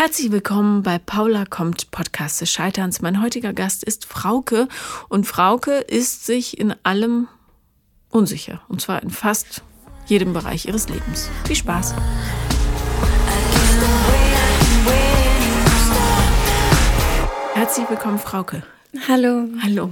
Herzlich willkommen bei Paula kommt Podcast des Scheiterns. Mein heutiger Gast ist Frauke und Frauke ist sich in allem unsicher und zwar in fast jedem Bereich ihres Lebens. Viel Spaß! Herzlich willkommen, Frauke. Hallo. Hallo.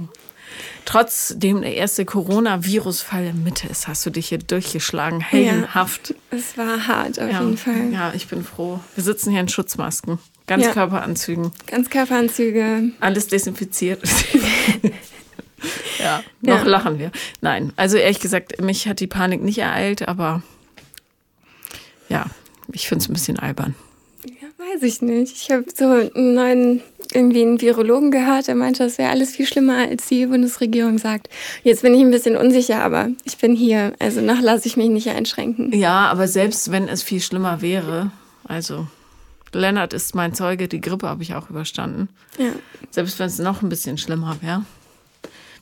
Trotzdem der erste Coronavirus-Fall in Mitte ist, hast du dich hier durchgeschlagen, heldenhaft. Ja, es war hart auf ja, jeden Fall. Ja, ich bin froh. Wir sitzen hier in Schutzmasken, Ganzkörperanzügen. Ja, Ganzkörperanzüge. Alles desinfiziert. ja, noch lachen wir. Nein, also ehrlich gesagt, mich hat die Panik nicht ereilt, aber ja, ich finde es ein bisschen albern. Ja, weiß ich nicht. Ich habe so einen neuen irgendwie einen Virologen gehört, der meinte, das wäre alles viel schlimmer, als die Bundesregierung sagt. Jetzt bin ich ein bisschen unsicher, aber ich bin hier. Also noch lasse ich mich nicht einschränken. Ja, aber selbst wenn es viel schlimmer wäre, also Lennart ist mein Zeuge, die Grippe habe ich auch überstanden. Ja. Selbst wenn es noch ein bisschen schlimmer wäre.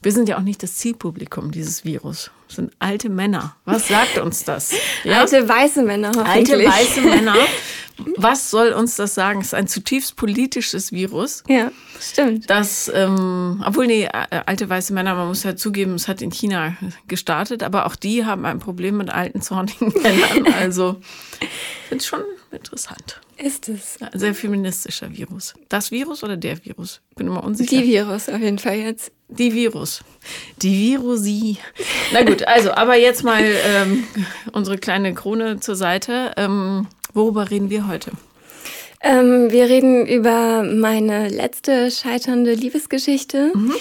Wir sind ja auch nicht das Zielpublikum dieses Virus. Das sind alte Männer. Was sagt uns das? Ja? Alte weiße Männer, hoffentlich. Alte weiße Männer. Was soll uns das sagen? Es ist ein zutiefst politisches Virus. Ja, stimmt. Das, ähm, obwohl, nee, äh, alte weiße Männer, man muss ja zugeben, es hat in China gestartet, aber auch die haben ein Problem mit alten, zornigen Männern. Also, ich finde es schon interessant. Ist es. Ein sehr feministischer Virus. Das Virus oder der Virus? Bin immer unsicher. Die Virus auf jeden Fall jetzt. Die Virus. Die Virusi. Na gut, also, aber jetzt mal ähm, unsere kleine Krone zur Seite. Ähm, worüber reden wir heute? Ähm, wir reden über meine letzte scheiternde Liebesgeschichte, mhm.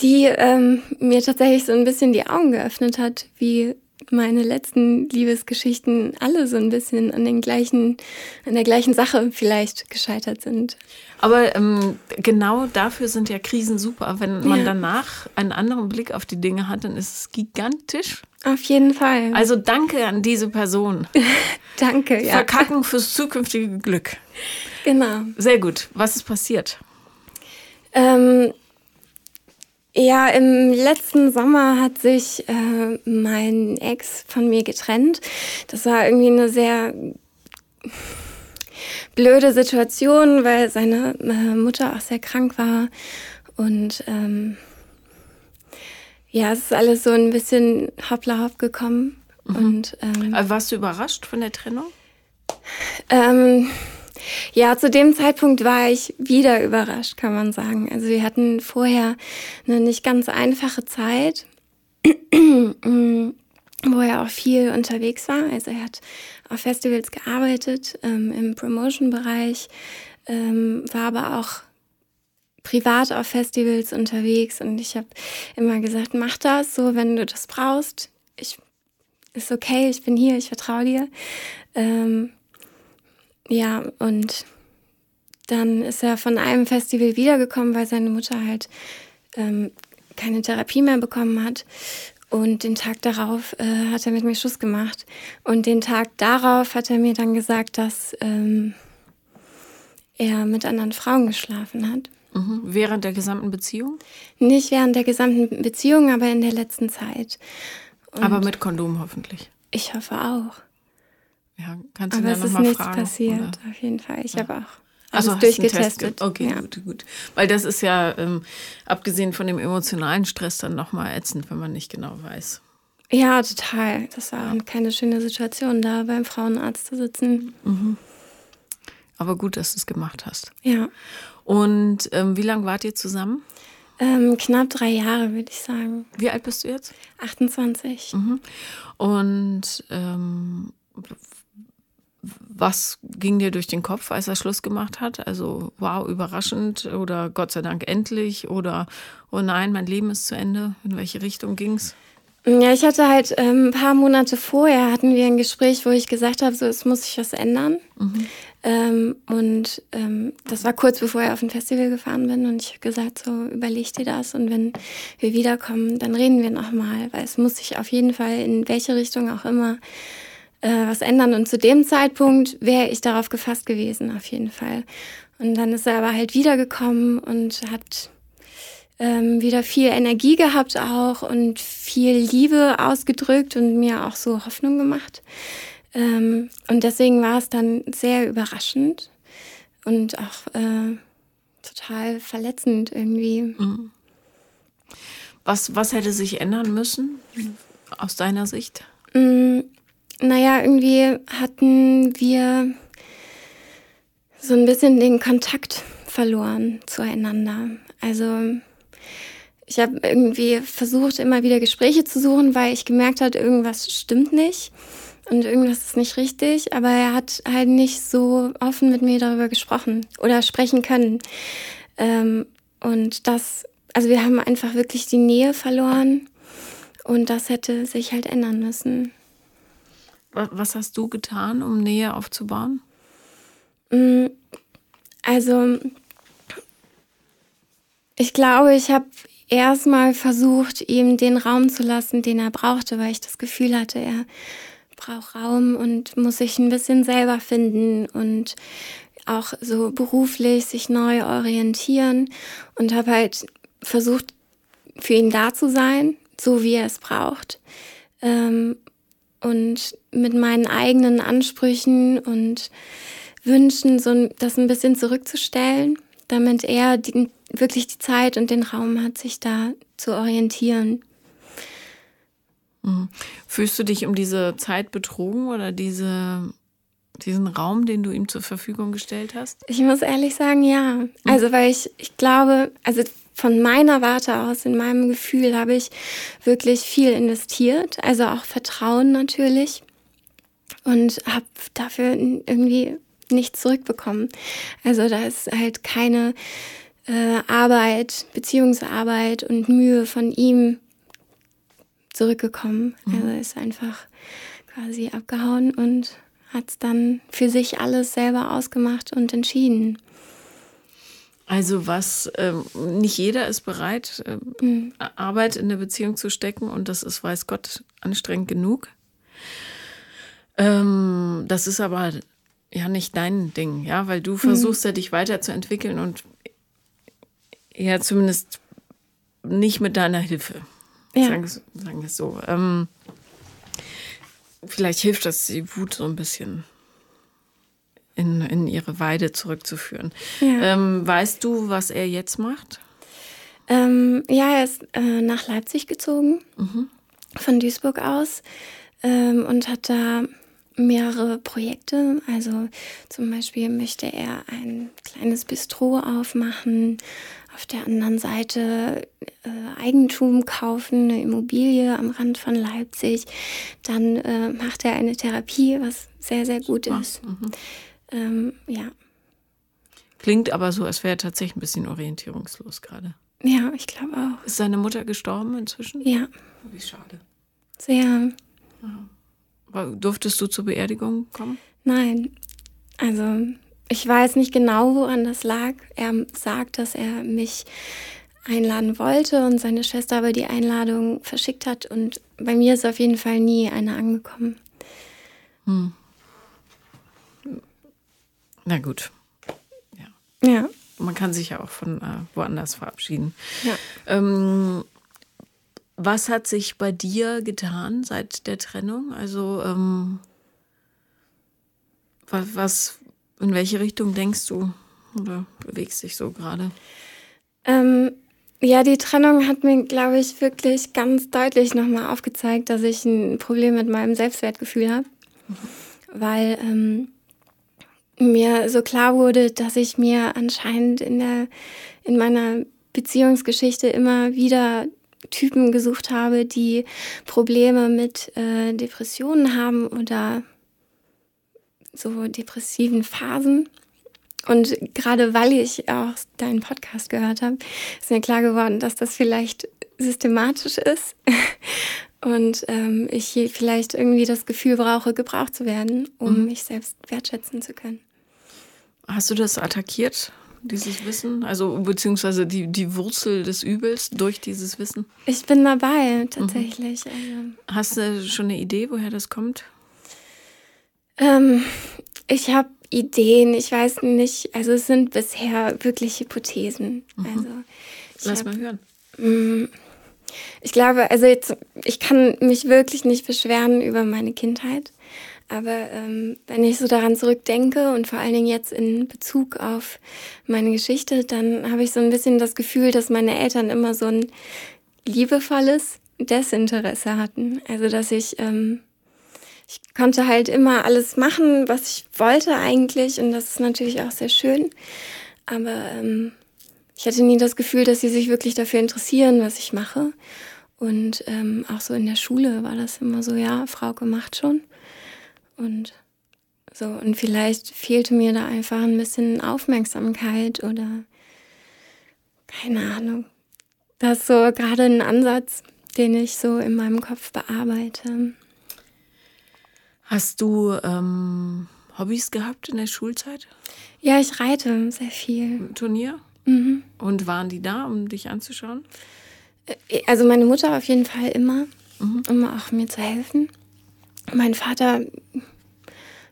die ähm, mir tatsächlich so ein bisschen die Augen geöffnet hat, wie meine letzten Liebesgeschichten alle so ein bisschen an den gleichen, an der gleichen Sache vielleicht gescheitert sind. Aber ähm, genau dafür sind ja Krisen super. Wenn man ja. danach einen anderen Blick auf die Dinge hat, dann ist es gigantisch. Auf jeden Fall. Also danke an diese Person. danke, ja. Verkacken fürs zukünftige Glück. Genau. Sehr gut. Was ist passiert? Ähm, ja, im letzten Sommer hat sich äh, mein Ex von mir getrennt. Das war irgendwie eine sehr blöde Situation, weil seine äh, Mutter auch sehr krank war. Und ähm, ja, es ist alles so ein bisschen hoppla hopp gekommen. Mhm. Und, ähm, Warst du überrascht von der Trennung? Ähm, ja, zu dem Zeitpunkt war ich wieder überrascht, kann man sagen. Also wir hatten vorher eine nicht ganz einfache Zeit, wo er auch viel unterwegs war. Also er hat auf Festivals gearbeitet, ähm, im Promotion-Bereich, ähm, war aber auch privat auf Festivals unterwegs und ich habe immer gesagt, mach das so, wenn du das brauchst. Ich ist okay, ich bin hier, ich vertraue dir. Ähm, ja, und dann ist er von einem Festival wiedergekommen, weil seine Mutter halt ähm, keine Therapie mehr bekommen hat. Und den Tag darauf äh, hat er mit mir Schluss gemacht. Und den Tag darauf hat er mir dann gesagt, dass ähm, er mit anderen Frauen geschlafen hat. Mhm. Während der gesamten Beziehung? Nicht während der gesamten Beziehung, aber in der letzten Zeit. Und aber mit Kondom hoffentlich. Ich hoffe auch. Ja, kannst du Aber ja noch mal fragen. Aber es ist nichts passiert, oder? auf jeden Fall. Ich ja. habe auch alles also durchgetestet. Okay, ja. gut, gut. Weil das ist ja, ähm, abgesehen von dem emotionalen Stress, dann nochmal ätzend, wenn man nicht genau weiß. Ja, total. Das war ja. keine schöne Situation, da beim Frauenarzt zu sitzen. Mhm. Aber gut, dass du es gemacht hast. Ja. Und ähm, wie lange wart ihr zusammen? Ähm, knapp drei Jahre, würde ich sagen. Wie alt bist du jetzt? 28. Mhm. Und ähm, was ging dir durch den Kopf, als er Schluss gemacht hat? Also, wow, überraschend oder Gott sei Dank endlich oder oh nein, mein Leben ist zu Ende. In welche Richtung ging's? Ja, ich hatte halt ähm, ein paar Monate vorher hatten wir ein Gespräch, wo ich gesagt habe, so es muss sich was ändern. Mhm. Ähm, und ähm, das war kurz bevor ich auf ein Festival gefahren bin und ich habe gesagt, so überleg dir das und wenn wir wiederkommen, dann reden wir nochmal, weil es muss sich auf jeden Fall in welche Richtung auch immer äh, was ändern. Und zu dem Zeitpunkt wäre ich darauf gefasst gewesen, auf jeden Fall. Und dann ist er aber halt wiedergekommen und hat ähm, wieder viel Energie gehabt auch und viel Liebe ausgedrückt und mir auch so Hoffnung gemacht. Ähm, und deswegen war es dann sehr überraschend. und auch äh, total verletzend irgendwie. Mhm. Was, was hätte sich ändern müssen aus deiner Sicht? Mm, naja, irgendwie hatten wir so ein bisschen den Kontakt verloren zueinander. Also ich habe irgendwie versucht, immer wieder Gespräche zu suchen, weil ich gemerkt habe, irgendwas stimmt nicht und irgendwas ist nicht richtig. Aber er hat halt nicht so offen mit mir darüber gesprochen oder sprechen können. Ähm, und das, also wir haben einfach wirklich die Nähe verloren und das hätte sich halt ändern müssen. Was hast du getan, um Nähe aufzubauen? Mm, also, ich glaube, ich habe erstmal versucht, ihm den Raum zu lassen, den er brauchte, weil ich das Gefühl hatte, er braucht Raum und muss sich ein bisschen selber finden und auch so beruflich sich neu orientieren und habe halt versucht, für ihn da zu sein, so wie er es braucht. Ähm, und mit meinen eigenen Ansprüchen und Wünschen so das ein bisschen zurückzustellen, damit er die, wirklich die Zeit und den Raum hat, sich da zu orientieren. Mhm. Fühlst du dich um diese Zeit betrogen oder diese, diesen Raum, den du ihm zur Verfügung gestellt hast? Ich muss ehrlich sagen, ja. Mhm. Also, weil ich, ich glaube, also von meiner Warte aus, in meinem Gefühl, habe ich wirklich viel investiert. Also auch Vertrauen natürlich. Und habe dafür irgendwie nichts zurückbekommen. Also da ist halt keine äh, Arbeit, Beziehungsarbeit und Mühe von ihm zurückgekommen. Mhm. Also ist einfach quasi abgehauen und hat es dann für sich alles selber ausgemacht und entschieden. Also was, ähm, nicht jeder ist bereit, äh, mhm. Arbeit in eine Beziehung zu stecken und das ist, weiß Gott, anstrengend genug. Ähm, das ist aber ja nicht dein Ding, ja, weil du mhm. versuchst mhm. ja dich weiterzuentwickeln und ja zumindest nicht mit deiner Hilfe. Ja. Sagen, sagen wir es so. Ähm, vielleicht hilft das, die Wut so ein bisschen in, in ihre Weide zurückzuführen. Ja. Ähm, weißt du, was er jetzt macht? Ähm, ja, er ist äh, nach Leipzig gezogen, mhm. von Duisburg aus, ähm, und hat da mehrere Projekte. Also zum Beispiel möchte er ein kleines Bistro aufmachen, auf der anderen Seite äh, Eigentum kaufen, eine Immobilie am Rand von Leipzig. Dann äh, macht er eine Therapie, was sehr, sehr gut ist. Mhm. Ähm, ja. Klingt aber so, als wäre er tatsächlich ein bisschen orientierungslos gerade. Ja, ich glaube auch. Ist seine Mutter gestorben inzwischen? Ja. Wie schade. Sehr. Ja. Durftest du zur Beerdigung kommen? Nein. Also ich weiß nicht genau, woran das lag. Er sagt, dass er mich einladen wollte und seine Schwester aber die Einladung verschickt hat und bei mir ist auf jeden Fall nie eine angekommen. Hm. Na gut. Ja. ja. Man kann sich ja auch von äh, woanders verabschieden. Ja. Ähm, was hat sich bei dir getan seit der Trennung? Also ähm, was, was, in welche Richtung denkst du oder bewegst dich so gerade? Ähm, ja, die Trennung hat mir, glaube ich, wirklich ganz deutlich nochmal aufgezeigt, dass ich ein Problem mit meinem Selbstwertgefühl habe, mhm. weil ähm, mir so klar wurde, dass ich mir anscheinend in der in meiner Beziehungsgeschichte immer wieder Typen gesucht habe, die Probleme mit äh, Depressionen haben oder so depressiven Phasen. Und gerade weil ich auch deinen Podcast gehört habe, ist mir klar geworden, dass das vielleicht systematisch ist und ähm, ich vielleicht irgendwie das Gefühl brauche, gebraucht zu werden, um mhm. mich selbst wertschätzen zu können. Hast du das attackiert? dieses Wissen? Also beziehungsweise die, die Wurzel des Übels durch dieses Wissen? Ich bin dabei, tatsächlich. Mhm. Also. Hast du schon eine Idee, woher das kommt? Ähm, ich habe Ideen, ich weiß nicht, also es sind bisher wirklich Hypothesen. Mhm. Also Lass hab, mal hören. Ich glaube, also jetzt, ich kann mich wirklich nicht beschweren über meine Kindheit. Aber ähm, wenn ich so daran zurückdenke und vor allen Dingen jetzt in Bezug auf meine Geschichte, dann habe ich so ein bisschen das Gefühl, dass meine Eltern immer so ein liebevolles Desinteresse hatten. Also dass ich, ähm, ich konnte halt immer alles machen, was ich wollte eigentlich und das ist natürlich auch sehr schön. Aber ähm, ich hatte nie das Gefühl, dass sie sich wirklich dafür interessieren, was ich mache. Und ähm, auch so in der Schule war das immer so, ja, Frauke macht schon. Und so, und vielleicht fehlte mir da einfach ein bisschen Aufmerksamkeit oder keine Ahnung. Das ist so gerade ein Ansatz, den ich so in meinem Kopf bearbeite. Hast du ähm, Hobbys gehabt in der Schulzeit? Ja, ich reite sehr viel. Turnier? Mhm. Und waren die da, um dich anzuschauen? Äh, also meine Mutter auf jeden Fall immer, mhm. um auch mir zu helfen. Mein Vater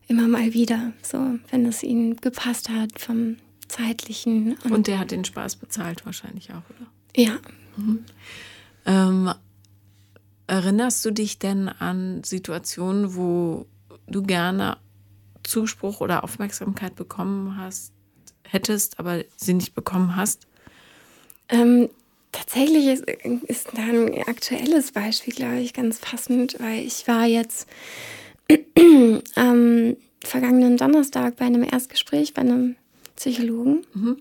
immer mal wieder, so wenn es ihm gepasst hat vom zeitlichen. Und, und der hat den Spaß bezahlt wahrscheinlich auch, oder? Ja. Mhm. Ähm, erinnerst du dich denn an Situationen, wo du gerne Zuspruch oder Aufmerksamkeit bekommen hast, hättest, aber sie nicht bekommen hast? Ähm, tatsächlich ist, ist da ein aktuelles Beispiel, glaube ich, ganz passend, weil ich war jetzt am vergangenen Donnerstag bei einem Erstgespräch bei einem Psychologen. Mhm.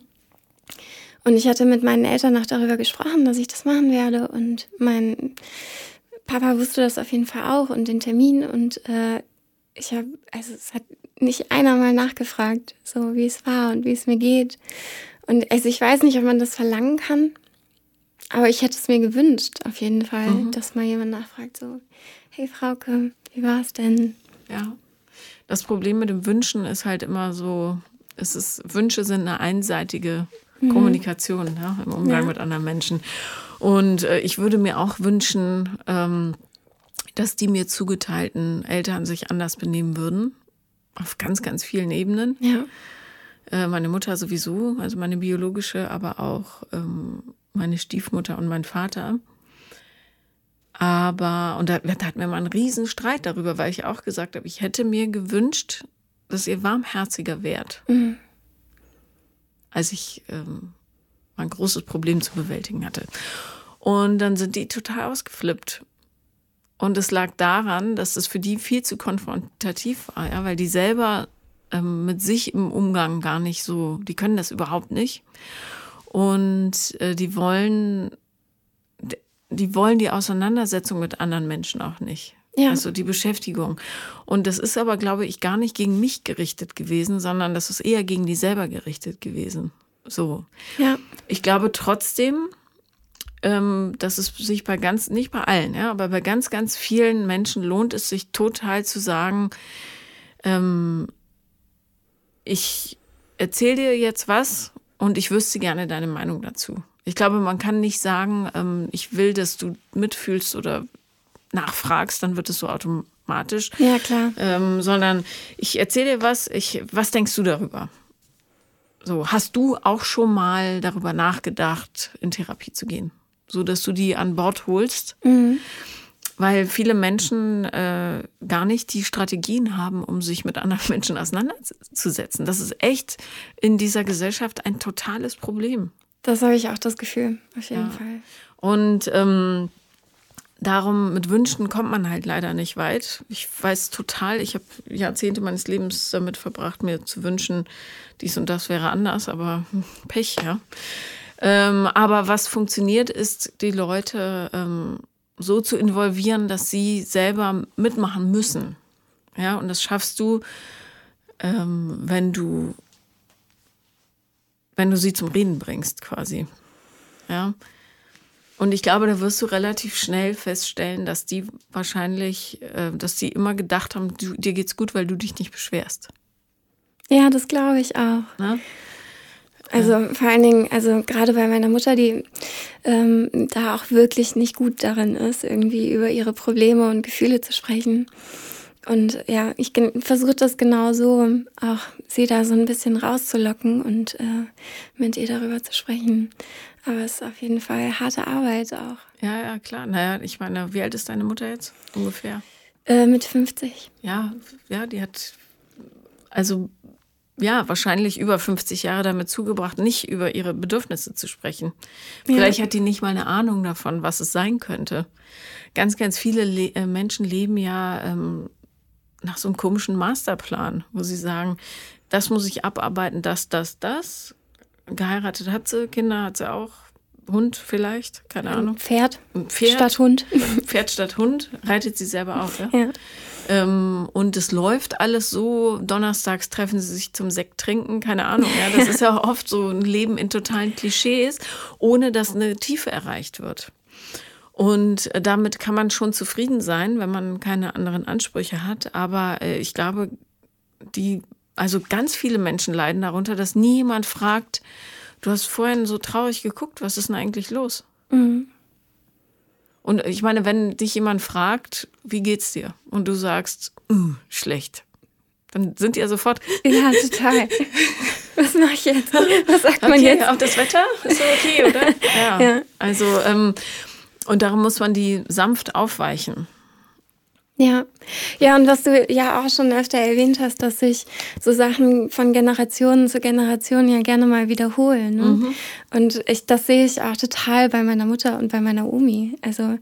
Und ich hatte mit meinen Eltern noch darüber gesprochen, dass ich das machen werde. Und mein Papa wusste das auf jeden Fall auch und den Termin. Und äh, ich habe, also es hat nicht einer mal nachgefragt, so wie es war und wie es mir geht. Und also ich weiß nicht, ob man das verlangen kann, aber ich hätte es mir gewünscht, auf jeden Fall, mhm. dass mal jemand nachfragt, so, hey Frauke, wie war es denn? Ja. Das Problem mit dem Wünschen ist halt immer so, es ist, Wünsche sind eine einseitige mhm. Kommunikation ja, im Umgang ja. mit anderen Menschen. Und äh, ich würde mir auch wünschen, ähm, dass die mir zugeteilten Eltern sich anders benehmen würden. Auf ganz, ganz vielen Ebenen. Ja. Äh, meine Mutter sowieso, also meine biologische, aber auch ähm, meine Stiefmutter und mein Vater. Aber, und da, da hatten wir mal einen riesen Streit darüber, weil ich auch gesagt habe, ich hätte mir gewünscht, dass ihr warmherziger wärt. Mhm. Als ich ähm, ein großes Problem zu bewältigen hatte. Und dann sind die total ausgeflippt. Und es lag daran, dass es für die viel zu konfrontativ war, ja, weil die selber ähm, mit sich im Umgang gar nicht so, die können das überhaupt nicht. Und äh, die wollen, die wollen die Auseinandersetzung mit anderen Menschen auch nicht. Ja. Also die Beschäftigung. Und das ist aber, glaube ich, gar nicht gegen mich gerichtet gewesen, sondern das ist eher gegen die selber gerichtet gewesen. So. Ja. Ich glaube trotzdem, ähm, dass es sich bei ganz, nicht bei allen, ja, aber bei ganz, ganz vielen Menschen lohnt es sich total zu sagen, ähm, ich erzähle dir jetzt was und ich wüsste gerne deine Meinung dazu. Ich glaube, man kann nicht sagen, ähm, ich will, dass du mitfühlst oder nachfragst, dann wird es so automatisch. Ja, klar. Ähm, sondern ich erzähle dir was, ich, was denkst du darüber? So, hast du auch schon mal darüber nachgedacht, in Therapie zu gehen? So dass du die an Bord holst. Mhm. Weil viele Menschen äh, gar nicht die Strategien haben, um sich mit anderen Menschen auseinanderzusetzen. Das ist echt in dieser Gesellschaft ein totales Problem. Das habe ich auch das Gefühl, auf jeden ja. Fall. Und ähm, darum, mit Wünschen kommt man halt leider nicht weit. Ich weiß total, ich habe Jahrzehnte meines Lebens damit verbracht, mir zu wünschen, dies und das wäre anders, aber hm, Pech, ja. Ähm, aber was funktioniert, ist, die Leute ähm, so zu involvieren, dass sie selber mitmachen müssen. Ja, und das schaffst du, ähm, wenn du, wenn du sie zum Reden bringst, quasi. Ja. Und ich glaube, da wirst du relativ schnell feststellen, dass die wahrscheinlich, äh, dass die immer gedacht haben, du, dir geht's gut, weil du dich nicht beschwerst. Ja, das glaube ich auch. Na? Also ja. vor allen Dingen, also gerade bei meiner Mutter, die ähm, da auch wirklich nicht gut darin ist, irgendwie über ihre Probleme und Gefühle zu sprechen. Und ja, ich versuche das genau so, auch sie da so ein bisschen rauszulocken und äh, mit ihr darüber zu sprechen. Aber es ist auf jeden Fall harte Arbeit auch. Ja, ja, klar. Naja, ich meine, wie alt ist deine Mutter jetzt ungefähr? Äh, mit 50. Ja, ja, die hat also ja, wahrscheinlich über 50 Jahre damit zugebracht, nicht über ihre Bedürfnisse zu sprechen. Vielleicht ja. hat die nicht mal eine Ahnung davon, was es sein könnte. Ganz, ganz viele Le äh, Menschen leben ja ähm, nach so einem komischen Masterplan, wo sie sagen, das muss ich abarbeiten, das, das, das. Geheiratet hat sie, Kinder hat sie auch, Hund vielleicht, keine Ahnung. Pferd, Pferd statt Hund. Pferd statt Hund, reitet sie selber auch, ja. ja. Ähm, und es läuft alles so. Donnerstags treffen sie sich zum Sekt trinken, keine Ahnung. Ja, das ist ja oft so ein Leben in totalen Klischees, ohne dass eine Tiefe erreicht wird. Und damit kann man schon zufrieden sein, wenn man keine anderen Ansprüche hat. Aber äh, ich glaube, die, also ganz viele Menschen leiden darunter, dass nie jemand fragt, du hast vorhin so traurig geguckt, was ist denn eigentlich los? Mhm. Und ich meine, wenn dich jemand fragt, wie geht's dir? Und du sagst, uh, schlecht. Dann sind die ja sofort. Ja, total. Was mache ich jetzt? Was sagt man okay, jetzt? Auch das Wetter ist so okay, oder? Ja. ja. Also, ähm, und darum muss man die sanft aufweichen. Ja, ja, und was du ja auch schon öfter erwähnt hast, dass sich so Sachen von Generation zu Generation ja gerne mal wiederholen. Ne? Mhm. Und ich, das sehe ich auch total bei meiner Mutter und bei meiner Omi. Also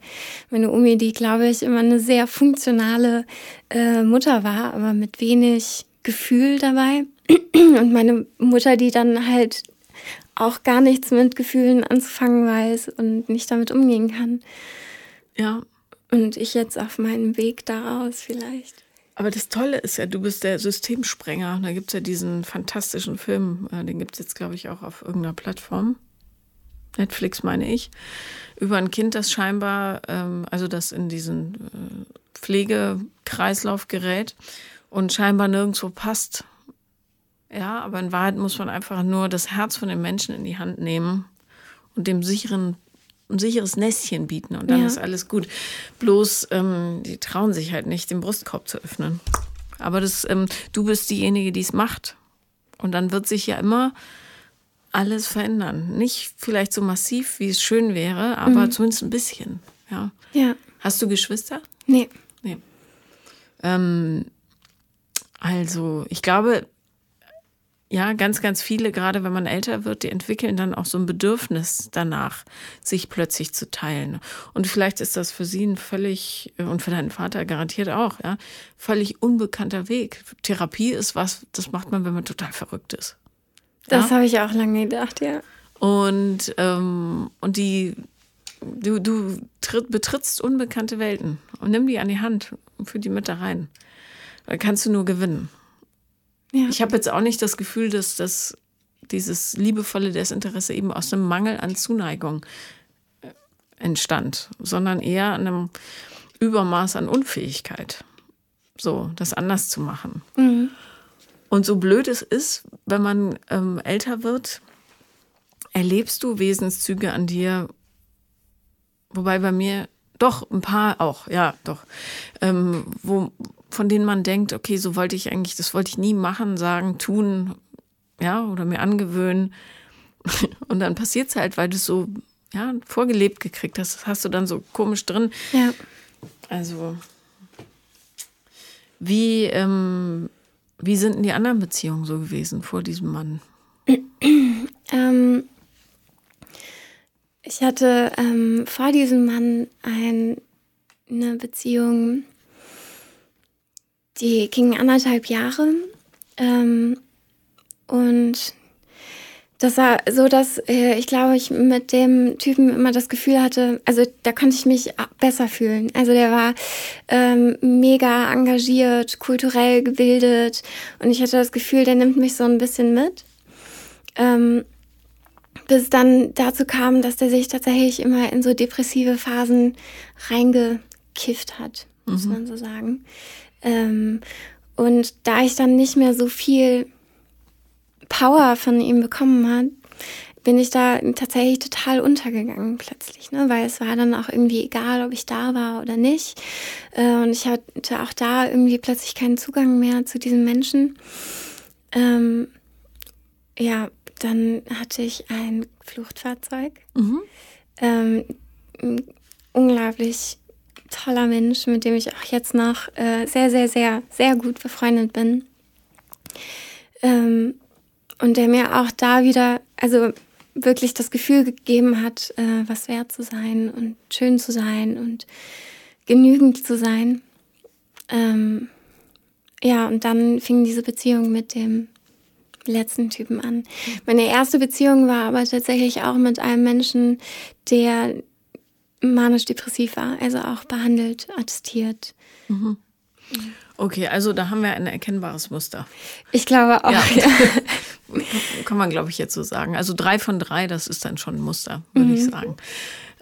meine Omi, die glaube ich immer eine sehr funktionale äh, Mutter war, aber mit wenig Gefühl dabei. Und meine Mutter, die dann halt auch gar nichts mit Gefühlen anzufangen weiß und nicht damit umgehen kann. Ja, und ich jetzt auf meinem Weg daraus vielleicht. Aber das Tolle ist ja, du bist der Systemsprenger. Da gibt es ja diesen fantastischen Film, äh, den gibt es jetzt, glaube ich, auch auf irgendeiner Plattform. Netflix meine ich, über ein Kind, das scheinbar, ähm, also das in diesen äh, Pflegekreislauf gerät und scheinbar nirgendwo passt. Ja, aber in Wahrheit muss man einfach nur das Herz von den Menschen in die Hand nehmen und dem sicheren ein sicheres Nestchen bieten und dann ja. ist alles gut. Bloß, ähm, die trauen sich halt nicht, den Brustkorb zu öffnen. Aber das, ähm, du bist diejenige, die es macht. Und dann wird sich ja immer alles verändern. Nicht vielleicht so massiv, wie es schön wäre, aber mhm. zumindest ein bisschen. Ja. ja. Hast du Geschwister? Nee. Nee. Ähm, also, ich glaube, ja, ganz, ganz viele, gerade wenn man älter wird, die entwickeln dann auch so ein Bedürfnis danach, sich plötzlich zu teilen. Und vielleicht ist das für sie ein völlig, und für deinen Vater garantiert auch, ja, völlig unbekannter Weg. Therapie ist was, das macht man, wenn man total verrückt ist. Das habe ich auch lange gedacht, ja. Und, ähm, und die, du, du tritt, betrittst unbekannte Welten und nimm die an die Hand und führ die mit da rein. Da kannst du nur gewinnen. Ja. Ich habe jetzt auch nicht das Gefühl, dass das dieses liebevolle Desinteresse eben aus einem Mangel an Zuneigung äh, entstand, sondern eher an einem Übermaß an Unfähigkeit, so das anders zu machen. Mhm. Und so blöd es ist, wenn man ähm, älter wird, erlebst du Wesenszüge an dir, wobei bei mir doch ein paar auch, ja, doch, ähm, wo, von denen man denkt, okay, so wollte ich eigentlich, das wollte ich nie machen, sagen, tun, ja, oder mir angewöhnen. Und dann passiert es halt, weil du es so, ja, vorgelebt gekriegt hast. Das hast du dann so komisch drin. Ja. Also, wie, ähm, wie sind denn die anderen Beziehungen so gewesen vor diesem Mann? ähm, ich hatte ähm, vor diesem Mann ein, eine Beziehung die gingen anderthalb Jahre. Ähm, und das war so, dass äh, ich glaube, ich mit dem Typen immer das Gefühl hatte, also da konnte ich mich besser fühlen. Also der war ähm, mega engagiert, kulturell gebildet und ich hatte das Gefühl, der nimmt mich so ein bisschen mit. Ähm, bis dann dazu kam, dass der sich tatsächlich immer in so depressive Phasen reingekifft hat, muss mhm. man so sagen. Ähm, und da ich dann nicht mehr so viel Power von ihm bekommen habe, bin ich da tatsächlich total untergegangen plötzlich, ne? weil es war dann auch irgendwie egal, ob ich da war oder nicht. Äh, und ich hatte auch da irgendwie plötzlich keinen Zugang mehr zu diesen Menschen. Ähm, ja, dann hatte ich ein Fluchtfahrzeug. Mhm. Ähm, unglaublich toller Mensch, mit dem ich auch jetzt noch äh, sehr, sehr, sehr, sehr gut befreundet bin. Ähm, und der mir auch da wieder, also wirklich das Gefühl gegeben hat, äh, was wert zu sein und schön zu sein und genügend zu sein. Ähm, ja, und dann fing diese Beziehung mit dem letzten Typen an. Meine erste Beziehung war aber tatsächlich auch mit einem Menschen, der manisch-depressiv war, also auch behandelt, attestiert. Mhm. Okay, also da haben wir ein erkennbares Muster. Ich glaube auch. Ja. Ja. Kann man, glaube ich, jetzt so sagen. Also drei von drei, das ist dann schon ein Muster, würde mhm. ich sagen.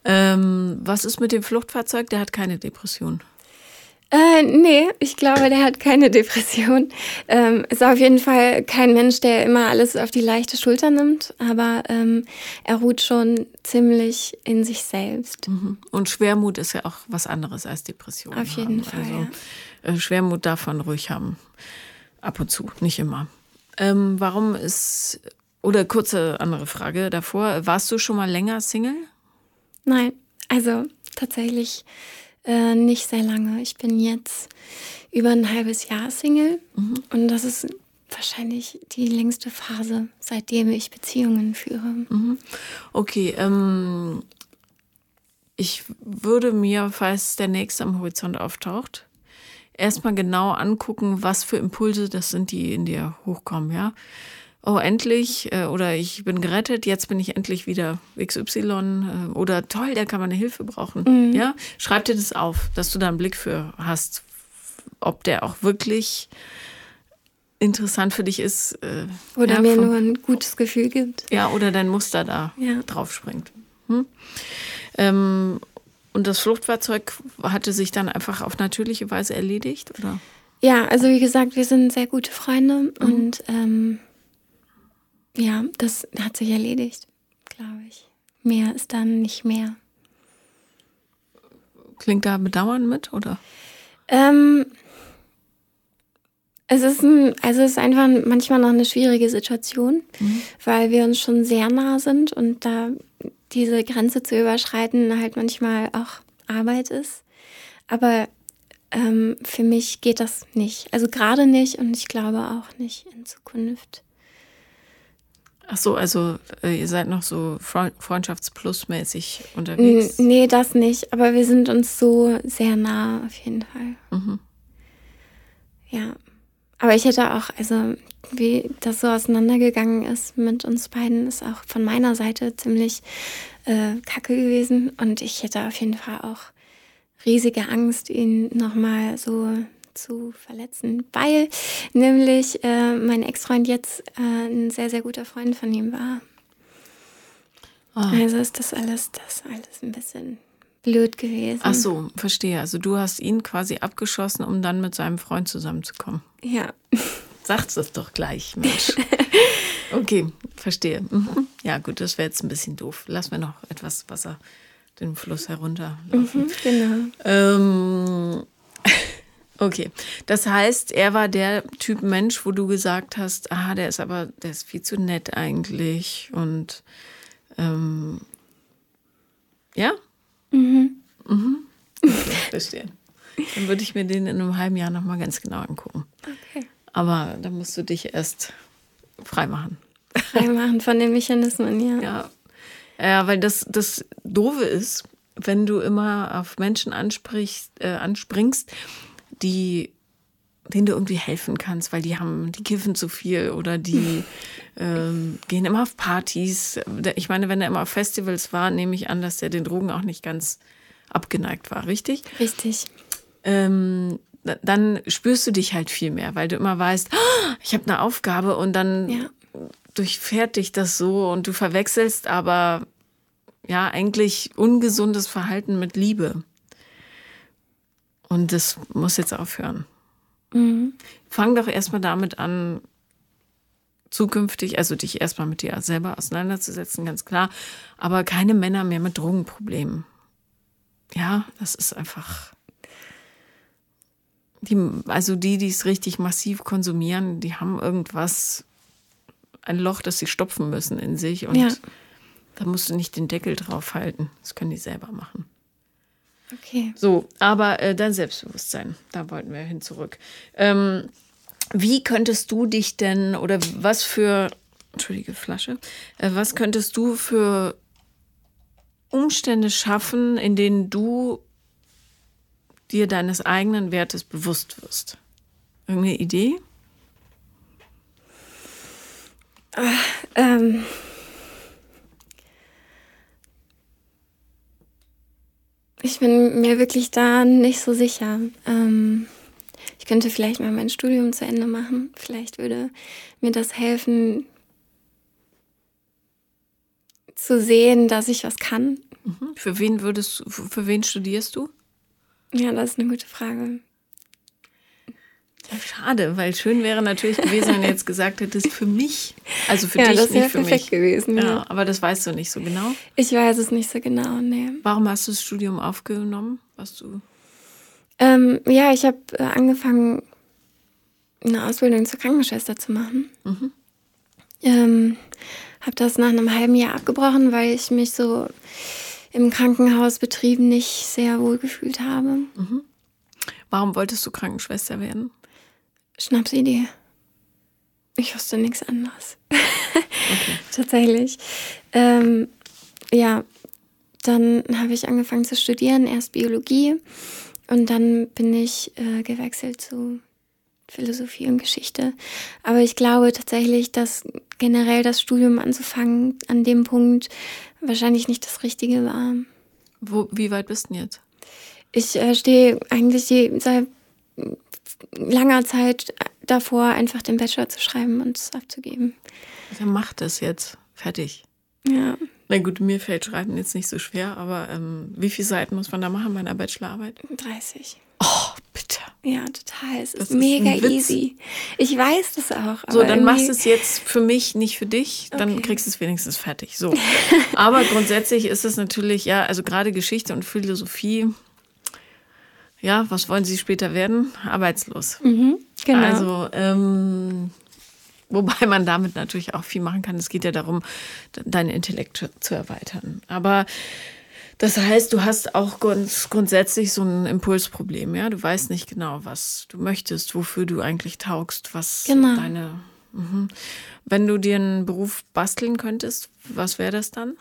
Ähm, was ist mit dem Fluchtfahrzeug? Der hat keine Depression. Äh, nee, ich glaube, der hat keine Depression. Ähm, ist auf jeden Fall kein Mensch, der immer alles auf die leichte Schulter nimmt, aber ähm, er ruht schon ziemlich in sich selbst. Mhm. Und Schwermut ist ja auch was anderes als Depression. Auf jeden haben. Fall. Also, ja. äh, Schwermut darf man ruhig haben. Ab und zu, nicht immer. Ähm, warum ist, oder kurze andere Frage davor, warst du schon mal länger Single? Nein, also tatsächlich äh, nicht sehr lange. Ich bin jetzt über ein halbes Jahr Single mhm. und das ist wahrscheinlich die längste Phase, seitdem ich Beziehungen führe. Mhm. Okay, ähm, ich würde mir, falls der nächste am Horizont auftaucht, erstmal genau angucken, was für Impulse das sind, die in dir hochkommen, ja oh, endlich, äh, oder ich bin gerettet, jetzt bin ich endlich wieder XY, äh, oder toll, da kann man eine Hilfe brauchen. Mhm. Ja, schreib dir das auf, dass du da einen Blick für hast, ob der auch wirklich interessant für dich ist. Äh, oder ja, mir vom, nur ein gutes Gefühl gibt. Ja, oder dein Muster da ja. drauf springt. Hm? Ähm, und das Fluchtfahrzeug hatte sich dann einfach auf natürliche Weise erledigt, oder? Ja, also wie gesagt, wir sind sehr gute Freunde mhm. und ähm, ja, das hat sich erledigt, glaube ich. Mehr ist dann nicht mehr. Klingt da Bedauern mit, oder? Ähm, es ist ein, also es ist einfach manchmal noch eine schwierige Situation, mhm. weil wir uns schon sehr nah sind und da diese Grenze zu überschreiten halt manchmal auch Arbeit ist. Aber ähm, für mich geht das nicht. Also gerade nicht und ich glaube auch nicht in Zukunft. Ach so, also äh, ihr seid noch so Freundschaftsplus-mäßig unterwegs? Nee, das nicht. Aber wir sind uns so sehr nah auf jeden Fall. Mhm. Ja. Aber ich hätte auch, also wie das so auseinandergegangen ist mit uns beiden, ist auch von meiner Seite ziemlich äh, kacke gewesen. Und ich hätte auf jeden Fall auch riesige Angst, ihn nochmal so zu verletzen, weil nämlich äh, mein Ex-Freund jetzt äh, ein sehr, sehr guter Freund von ihm war. Oh. Also ist das alles, das alles ein bisschen blöd gewesen. Ach so, verstehe. Also du hast ihn quasi abgeschossen, um dann mit seinem Freund zusammenzukommen. Ja. Sagst das doch gleich, Mensch. Okay, verstehe. Mhm. Ja, gut, das wäre jetzt ein bisschen doof. Lass mir noch etwas Wasser den Fluss herunter. Mhm, genau. Ähm, Okay, das heißt, er war der Typ Mensch, wo du gesagt hast, ah, der ist aber, der ist viel zu nett eigentlich und ähm, ja? Mhm. Mhm. Okay, verstehe. Dann würde ich mir den in einem halben Jahr nochmal ganz genau angucken. Okay. Aber da musst du dich erst freimachen. Freimachen von den Mechanismen, ja. Ja, ja weil das, das Doofe ist, wenn du immer auf Menschen ansprichst, äh, anspringst, die denen du irgendwie helfen kannst, weil die haben, die kiffen zu viel oder die ähm, gehen immer auf Partys. Ich meine, wenn er immer auf Festivals war, nehme ich an, dass er den Drogen auch nicht ganz abgeneigt war, richtig? Richtig. Ähm, dann spürst du dich halt viel mehr, weil du immer weißt, oh, ich habe eine Aufgabe und dann ja. durchfährt dich das so und du verwechselst aber ja eigentlich ungesundes Verhalten mit Liebe. Und das muss jetzt aufhören. Mhm. Fang doch erstmal damit an, zukünftig, also dich erstmal mit dir selber auseinanderzusetzen, ganz klar. Aber keine Männer mehr mit Drogenproblemen. Ja, das ist einfach. Die, also die, die es richtig massiv konsumieren, die haben irgendwas, ein Loch, das sie stopfen müssen in sich. Und ja. da musst du nicht den Deckel drauf halten. Das können die selber machen. Okay. So, aber äh, dein Selbstbewusstsein, da wollten wir hin zurück. Ähm, wie könntest du dich denn oder was für, entschuldige Flasche, äh, was könntest du für Umstände schaffen, in denen du dir deines eigenen Wertes bewusst wirst? Irgendeine Idee? Ähm, ich bin mir wirklich da nicht so sicher. Ähm, ich könnte vielleicht mal mein Studium zu Ende machen. Vielleicht würde mir das helfen, zu sehen, dass ich was kann. Mhm. Für wen würdest du, für wen studierst du? Ja, das ist eine gute Frage. Ja, schade, weil schön wäre natürlich gewesen, wenn du jetzt gesagt hättest, für mich. Also für ja, dich, das nicht für perfekt mich. gewesen. Ja. Ja, aber das weißt du nicht so genau. Ich weiß es nicht so genau, nee. Warum hast du das Studium aufgenommen? Was du Ähm, ja, ich habe äh, angefangen, eine Ausbildung zur Krankenschwester zu machen. Ähm, habe das nach einem halben Jahr abgebrochen, weil ich mich so im Krankenhausbetrieb nicht sehr wohl gefühlt habe. Warum wolltest du Krankenschwester werden? Schnapsidee. Ich wusste nichts anderes. Tatsächlich. Ähm, ja, dann habe ich angefangen zu studieren, erst Biologie und dann bin ich äh, gewechselt zu Philosophie und Geschichte. Aber ich glaube tatsächlich, dass generell das Studium anzufangen an dem Punkt wahrscheinlich nicht das Richtige war. Wo, wie weit bist du denn jetzt? Ich äh, stehe eigentlich die, seit langer Zeit davor, einfach den Bachelor zu schreiben und es abzugeben. Dann mach das jetzt. Fertig. Ja, Na gut, mir fällt Schreiben jetzt nicht so schwer, aber ähm, wie viele Seiten muss man da machen bei einer Bachelorarbeit? 30. Oh, bitte. Ja, total. Es Das ist ist mega easy. Ich weiß das auch. So, dann machst du es jetzt für mich, nicht für dich. Dann Okay. kriegst du es wenigstens fertig. So. Aber grundsätzlich ist es natürlich, ja, also gerade Geschichte und Philosophie, ja, was wollen Sie später werden? Arbeitslos. Mhm, genau. Also, ähm, wobei man damit natürlich auch viel machen kann. Es geht ja darum, de- deinen Intellekt zu- zu erweitern. Aber das heißt, du hast auch ganz grundsätzlich so ein Impulsproblem, ja. Du weißt nicht genau, was du möchtest, wofür du eigentlich taugst, was Genau. deine. Mhm. Wenn du dir einen Beruf basteln könntest, was wäre das dann?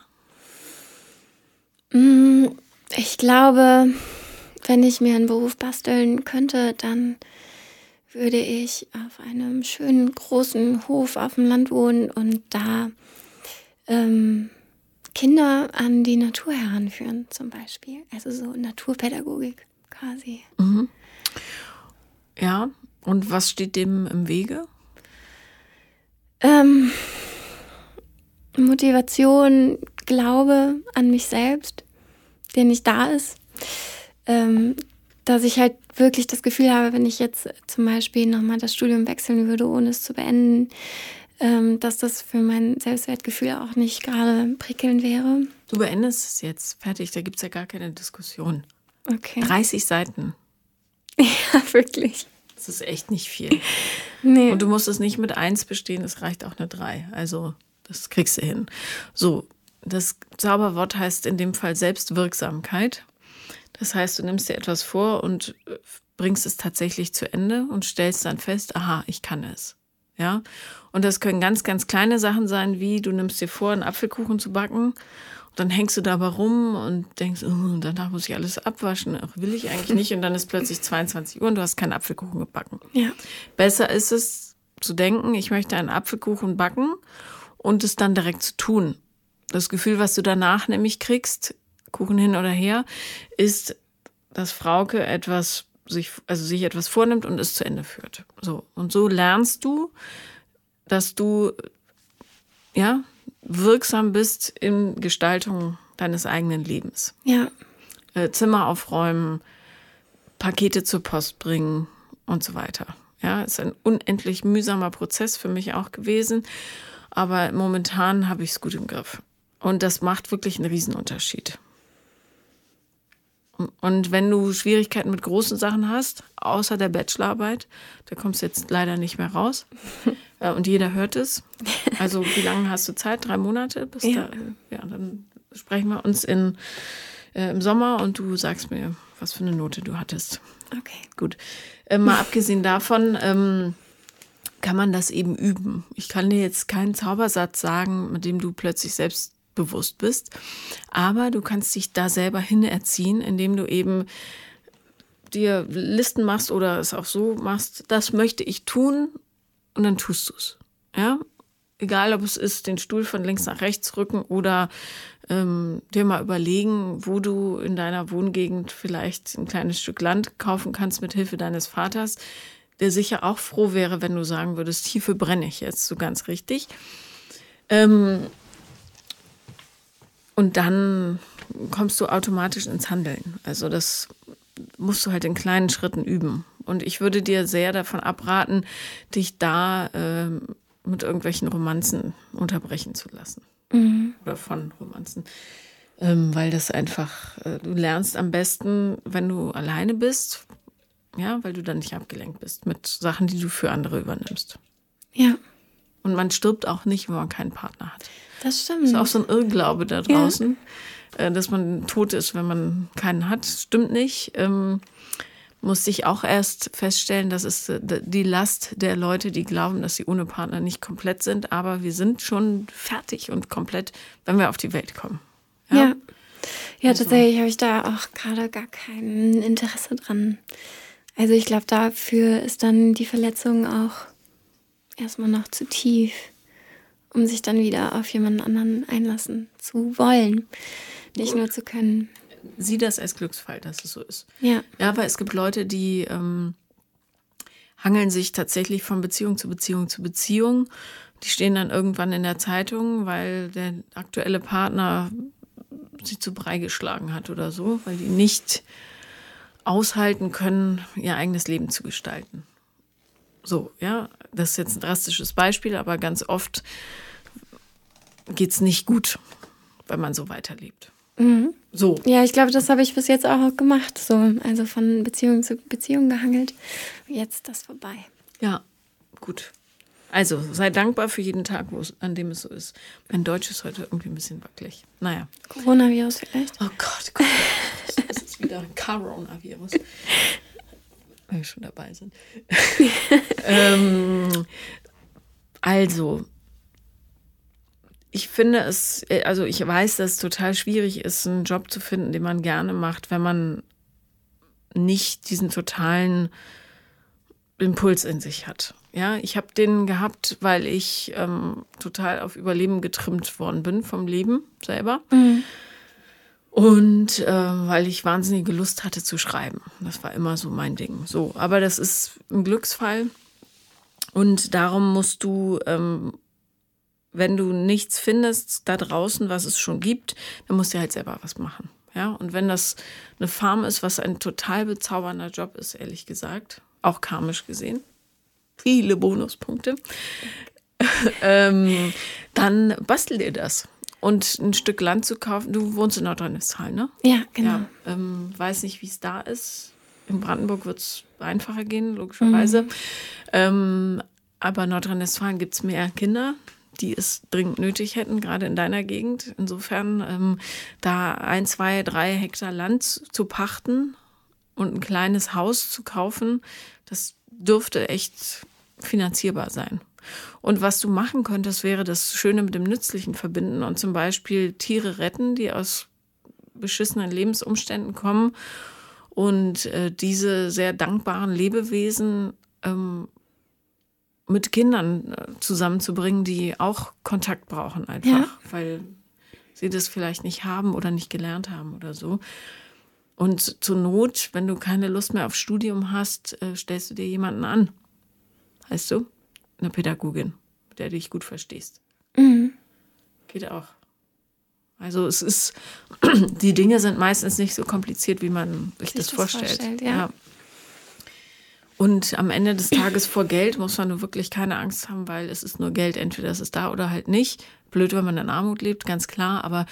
Mm, Ich glaube, wenn ich mir einen Beruf basteln könnte, dann würde ich auf einem schönen großen Hof auf dem Land wohnen und da ähm, Kinder an die Natur heranführen, zum Beispiel. Also so Naturpädagogik quasi. Ja. Und was steht dem im Wege? Ähm, Motivation, Glaube an mich selbst, der nicht da ist. Ähm, dass ich halt wirklich das Gefühl habe, wenn ich jetzt zum Beispiel nochmal das Studium wechseln würde, ohne es zu beenden, ähm, dass das für mein Selbstwertgefühl auch nicht gerade prickelnd wäre. Du beendest es jetzt. Fertig. Da gibt es ja gar keine Diskussion. Okay. 30 Seiten. Ja, wirklich. Das ist echt nicht viel. Nee. Und du musst es nicht mit eins bestehen, es reicht auch eine drei. Also, das kriegst du hin. So, das Zauberwort heißt in dem Fall Selbstwirksamkeit. Das heißt, du nimmst dir etwas vor und äh, bringst es tatsächlich zu Ende und stellst dann fest, aha, ich kann es. Ja. Und das können ganz, ganz kleine Sachen sein, wie du nimmst dir vor, einen Apfelkuchen zu backen. Und dann hängst du dabei rum und denkst, oh, danach muss ich alles abwaschen. Ach, will ich eigentlich nicht. Und dann ist plötzlich 22 Uhr und du hast keinen Apfelkuchen gebacken. ja. Besser ist es zu denken, ich möchte einen Apfelkuchen backen und es dann direkt zu tun. Das Gefühl, was du danach nämlich kriegst, Kuchen hin oder her, ist, dass Frauke etwas sich, also sich etwas vornimmt und es zu Ende führt. So. Und so lernst du, dass du, ja, wirksam bist in Gestaltung deines eigenen Lebens Ja. äh, Zimmer aufräumen, Pakete zur Post bringen und so weiter. Ja, ist ein unendlich mühsamer Prozess für mich auch gewesen, aber momentan habe ich es gut im Griff. Und das macht wirklich einen Riesenunterschied. Und wenn du Schwierigkeiten mit großen Sachen hast, außer der Bachelorarbeit, da kommst du jetzt leider nicht mehr raus. Äh, Und jeder hört es. Also wie lange hast du Zeit? Drei Monate? Bis Ja. Da, ja, dann sprechen wir uns in äh, im Sommer und du sagst mir, was für eine Note du hattest. Okay. Gut. Äh, mal abgesehen davon ähm, kann man das eben üben. Ich kann dir jetzt keinen Zaubersatz sagen, mit dem du plötzlich selbstbewusst bist, aber du kannst dich da selber hinerziehen, indem du eben dir Listen machst oder es auch so machst, das möchte ich tun und dann tust du es. Ja, egal ob es ist, den Stuhl von links nach rechts rücken oder ähm, dir mal überlegen, wo du in deiner Wohngegend vielleicht ein kleines Stück Land kaufen kannst mit Hilfe deines Vaters, der sicher auch froh wäre, wenn du sagen würdest, hierfür brenne ich jetzt so ganz richtig. Ähm, und dann kommst du automatisch ins Handeln. Also das musst du halt in kleinen Schritten üben. Und ich würde dir sehr davon abraten, dich da ähm, mit irgendwelchen Romanzen unterbrechen zu lassen. Mhm. Oder von Romanzen. Ähm, weil das einfach, äh, du lernst am besten, wenn du alleine bist, ja, weil du dann nicht abgelenkt bist mit Sachen, die du für andere übernimmst. Ja. Und man stirbt auch nicht, wenn man keinen Partner hat. Das stimmt. Das ist auch so ein Irrglaube da draußen, ja. äh, dass man tot ist, wenn man keinen hat. Stimmt nicht. Ähm, musste ich auch erst feststellen, das ist äh, die Last der Leute, die glauben, dass sie ohne Partner nicht komplett sind. Aber wir sind schon fertig und komplett, wenn wir auf die Welt kommen. Ja, ja. ja also. tatsächlich habe ich da auch gerade gar kein Interesse dran. Also ich glaube, dafür ist dann die Verletzung auch erstmal noch zu tief, um sich dann wieder auf jemanden anderen einlassen zu wollen, nicht nur zu können sieh das als Glücksfall, dass es so ist. Ja. Ja, aber es gibt Leute, die ähm, hangeln sich tatsächlich von Beziehung zu Beziehung zu Beziehung. Die stehen dann irgendwann in der Zeitung, weil der aktuelle Partner sie zu Brei geschlagen hat oder so, weil die nicht aushalten können, ihr eigenes Leben zu gestalten. So, ja, das ist jetzt ein drastisches Beispiel, aber ganz oft geht es nicht gut, wenn man so weiterlebt. Mhm. So. Ja, ich glaube, das habe ich bis jetzt auch gemacht. So, also von Beziehung zu Beziehung gehangelt. Jetzt ist das vorbei. Ja, gut. Also sei dankbar für jeden Tag, an dem es so ist. Mein Deutsch ist heute irgendwie ein bisschen wackelig. Naja. Coronavirus vielleicht? Oh Gott, Gott. Das ist wieder ein Coronavirus. Wenn wir schon dabei sind. ähm, also, ich finde es, äh, also ich weiß, dass es total schwierig ist, einen Job zu finden, den man gerne macht, wenn man nicht diesen totalen Impuls in sich hat. Ja, ich habe den gehabt, weil ich ähm, total auf Überleben getrimmt worden bin vom Leben selber. Mhm. Und äh, weil ich wahnsinnige Lust hatte zu schreiben. Das war immer so mein Ding. So, aber das ist ein Glücksfall. Und darum musst du ähm, wenn du nichts findest da draußen, was es schon gibt, dann musst du halt selber was machen. Ja, und wenn das eine Farm ist, was ein total bezaubernder Job ist, ehrlich gesagt, auch karmisch gesehen, viele Bonuspunkte, ähm, dann bastel dir das. Und ein Stück Land zu kaufen, du wohnst in Nordrhein-Westfalen, ne? Ja, genau. Ja, ähm, weiß nicht, wie es da ist. In Brandenburg wird es einfacher gehen, logischerweise. Mhm. Ähm, aber Nordrhein-Westfalen gibt es mehr Kinder die es dringend nötig hätten, gerade in deiner Gegend. Insofern ähm, da ein, zwei, drei Hektar Land zu pachten und ein kleines Haus zu kaufen, das dürfte echt finanzierbar sein. Und was du machen könntest, wäre das Schöne mit dem Nützlichen verbinden und zum Beispiel Tiere retten, die aus beschissenen Lebensumständen kommen und äh, diese sehr dankbaren Lebewesen ähm, mit Kindern äh, zusammenzubringen, die auch Kontakt brauchen einfach, ja. weil sie das vielleicht nicht haben oder nicht gelernt haben oder so. Und zur Not, wenn du keine Lust mehr auf Studium hast, äh, stellst du dir jemanden an. Heißt du? Eine Pädagogin, mit der du dich gut verstehst. Mhm. Geht auch. Also es ist, die Dinge sind meistens nicht so kompliziert, wie man sich, sich das, das, vorstellt. vorstellt ja. ja. Und am Ende des Tages vor Geld muss man nur wirklich keine Angst haben, weil es ist nur Geld. Entweder es ist da oder halt nicht. Blöd, wenn man in Armut lebt, ganz klar. Aber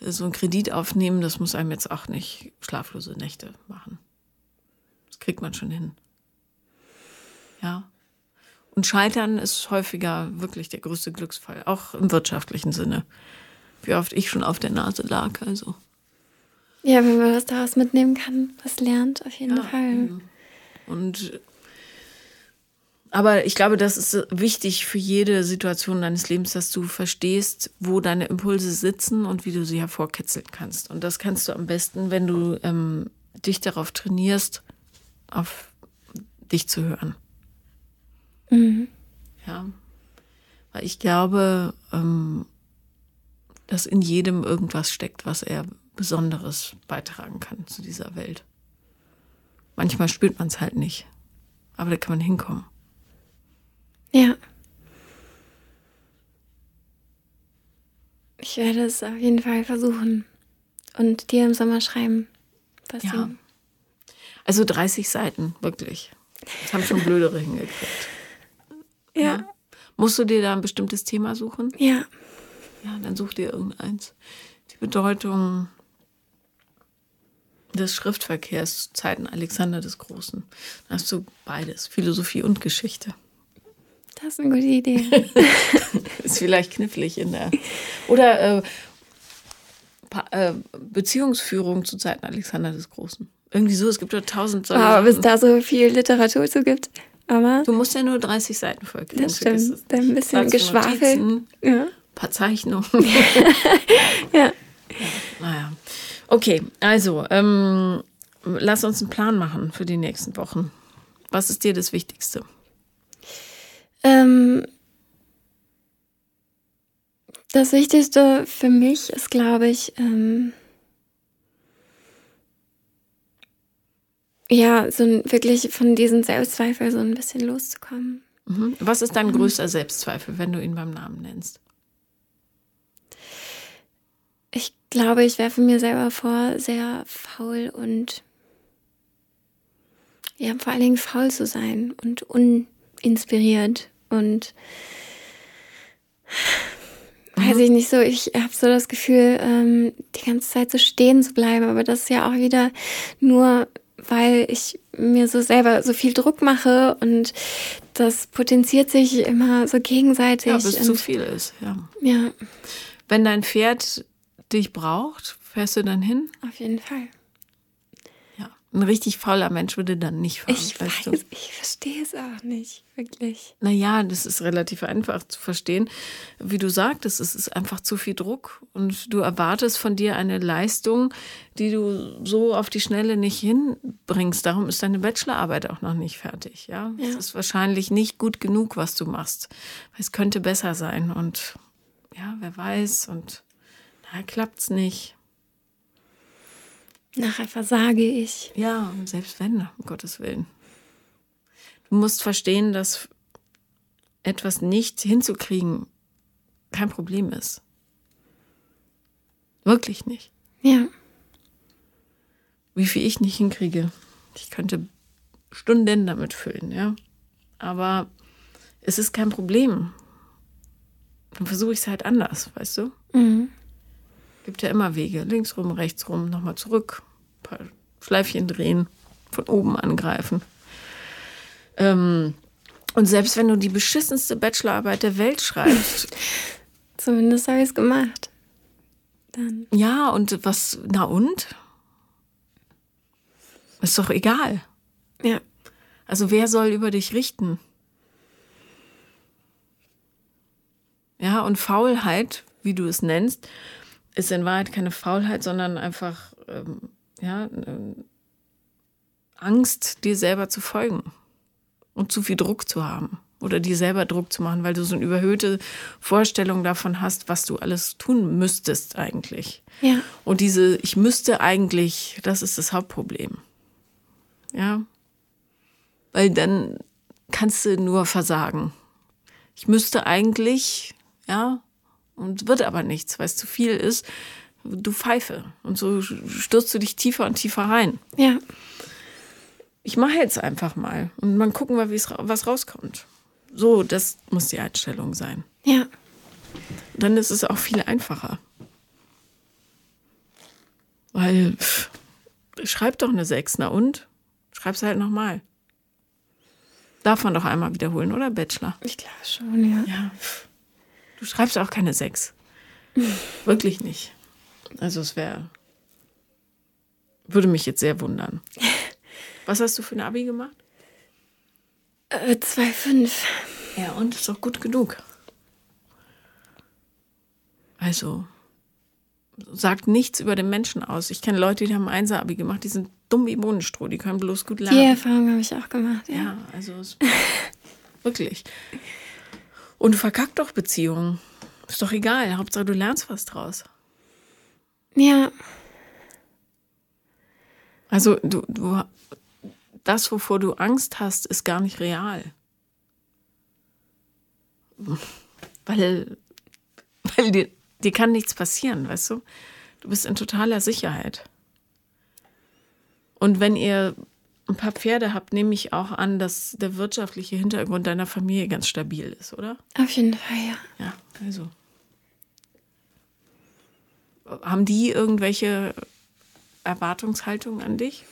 so ein Kredit aufnehmen, das muss einem jetzt auch nicht schlaflose Nächte machen. Das kriegt man schon hin. Ja. Und Scheitern ist häufiger wirklich der größte Glücksfall, auch im wirtschaftlichen Sinne. Wie oft ich schon auf der Nase lag, also. Ja, wenn man was daraus mitnehmen kann, was lernt, auf jeden Ja, Fall. eben. Und aber ich glaube, das ist wichtig für jede Situation deines Lebens, dass du verstehst, wo deine Impulse sitzen und wie du sie hervorkitzeln kannst. Und das kannst du am besten, wenn du ähm, dich darauf trainierst, auf dich zu hören. Ja. Weil ich glaube, ähm, dass in jedem irgendwas steckt, was er Besonderes beitragen kann zu dieser Welt. Manchmal spürt man es halt nicht. Aber da kann man hinkommen. Ja. Ich werde es auf jeden Fall versuchen. Und dir im Sommer schreiben. Was Ja. du- Also 30 Seiten, wirklich. Das haben schon blödere hingekriegt. Ja. Musst du dir da ein bestimmtes Thema suchen? Ja. Ja, dann such dir irgendeins. Die Bedeutung des Schriftverkehrs zu Zeiten Alexander des Großen. Da hast du beides, Philosophie und Geschichte. Das ist eine gute Idee. Ist vielleicht knifflig in der. Oder äh, äh, Beziehungsführung zu Zeiten Alexander des Großen. Irgendwie so, es gibt ja tausend solche Aber bis Sachen. da so viel Literatur zu gibt. Aber Du musst ja nur 30 Seiten voll kriegen. das stimmt. es. Dann ein bisschen Geschwafel. Ja. paar Zeichnungen. Ja. Naja. Okay, also, ähm, lass uns einen Plan machen für die nächsten Wochen. Was ist dir das Wichtigste? Ähm, das Wichtigste für mich ist, glaube ich, ähm, ja, so ein, wirklich von diesen Selbstzweifeln so ein bisschen loszukommen. Mhm. Was ist dein größter Selbstzweifel, wenn du ihn beim Namen nennst? Ich glaube, ich werfe mir selber vor, sehr faul und ja, vor allen Dingen faul zu sein und uninspiriert und weiß ich nicht so, ich habe so das Gefühl, ähm, die ganze Zeit so stehen zu bleiben, aber das ist ja auch wieder nur, weil ich mir so selber so viel Druck mache und das potenziert sich immer so gegenseitig. Ja, bis zu und, viel ist, ja. ja, Wenn dein Pferd dich braucht, fährst du dann hin? auf jeden Fall. Ja. Ein richtig fauler Mensch würde dann nicht fahren, Ich weißt weiß, du? ich verstehe es auch nicht, wirklich. Naja, das ist relativ einfach zu verstehen. Wie du sagtest, es ist einfach zu viel Druck und du erwartest von dir eine Leistung, die du so auf die Schnelle nicht hinbringst. Darum ist deine Bachelorarbeit auch noch nicht fertig. Ja, es Ja. ist wahrscheinlich nicht gut genug, was du machst. Es könnte besser sein und ja, wer weiß und da klappt's nicht. Nachher versage ich. Ja, selbst wenn, um Gottes Willen. Du musst verstehen, dass etwas nicht hinzukriegen kein Problem ist. Wirklich nicht. Ja, Wie viel ich nicht hinkriege. Ich könnte Stunden damit füllen, ja. Aber es ist kein Problem. Dann versuche ich es halt anders, weißt du? mhm. Gibt ja immer Wege. Links rum, rechts rum, nochmal zurück. Ein paar Schleifchen drehen, von oben angreifen. Ähm, und selbst wenn du die beschissenste Bachelorarbeit der Welt schreibst, zumindest habe ich es gemacht. Dann, ja, und was, na und? Ist doch egal. ja, Also wer soll über dich richten? Ja, und Faulheit, wie du es nennst, ist in Wahrheit keine Faulheit, sondern einfach ähm, ja, ähm, Angst, dir selber zu folgen und zu viel Druck zu haben oder dir selber Druck zu machen, weil du so eine überhöhte Vorstellung davon hast, was du alles tun müsstest eigentlich. ja, Und diese, ich müsste eigentlich, das ist das Hauptproblem. Ja. Weil dann kannst du nur versagen. Ich müsste eigentlich, ja, und wird aber nichts, weil es zu viel ist. Du Pfeife. Und so stürzt du dich tiefer und tiefer rein. ja, Ich mache jetzt einfach mal und mal gucken wir, was rauskommt. So, das muss die Einstellung sein. ja, dann ist es auch viel einfacher. Weil, pff, schreib doch eine 6, na und? Schreib's halt nochmal. Darf man doch einmal wiederholen, oder Bachelor? ich glaube schon, ja. Ja. Du schreibst auch keine 6. Wirklich nicht. Also es wäre Würde mich jetzt sehr wundern. Was hast du für ein Abi gemacht? Äh, 2,5. Ja, und ist doch gut genug. Also, sagt nichts über den Menschen aus. Ich kenne Leute, die haben Einser-Abi gemacht, die sind dumm wie Bohnenstroh, die können bloß gut lernen. Die Erfahrung habe ich auch gemacht, ja. Ja, also es, wirklich. Und du verkackst doch Beziehungen. Ist doch egal, Hauptsache du lernst was draus. Ja, Also du, du, das, wovor du Angst hast, ist gar nicht real. Weil, weil dir, dir kann nichts passieren, weißt du? Du bist in totaler Sicherheit. Und wenn ihr ein paar Pferde habt, nehme ich auch an, dass der wirtschaftliche Hintergrund deiner Familie ganz stabil ist, oder? auf jeden Fall, ja. Ja, also. Haben die irgendwelche Erwartungshaltungen an dich?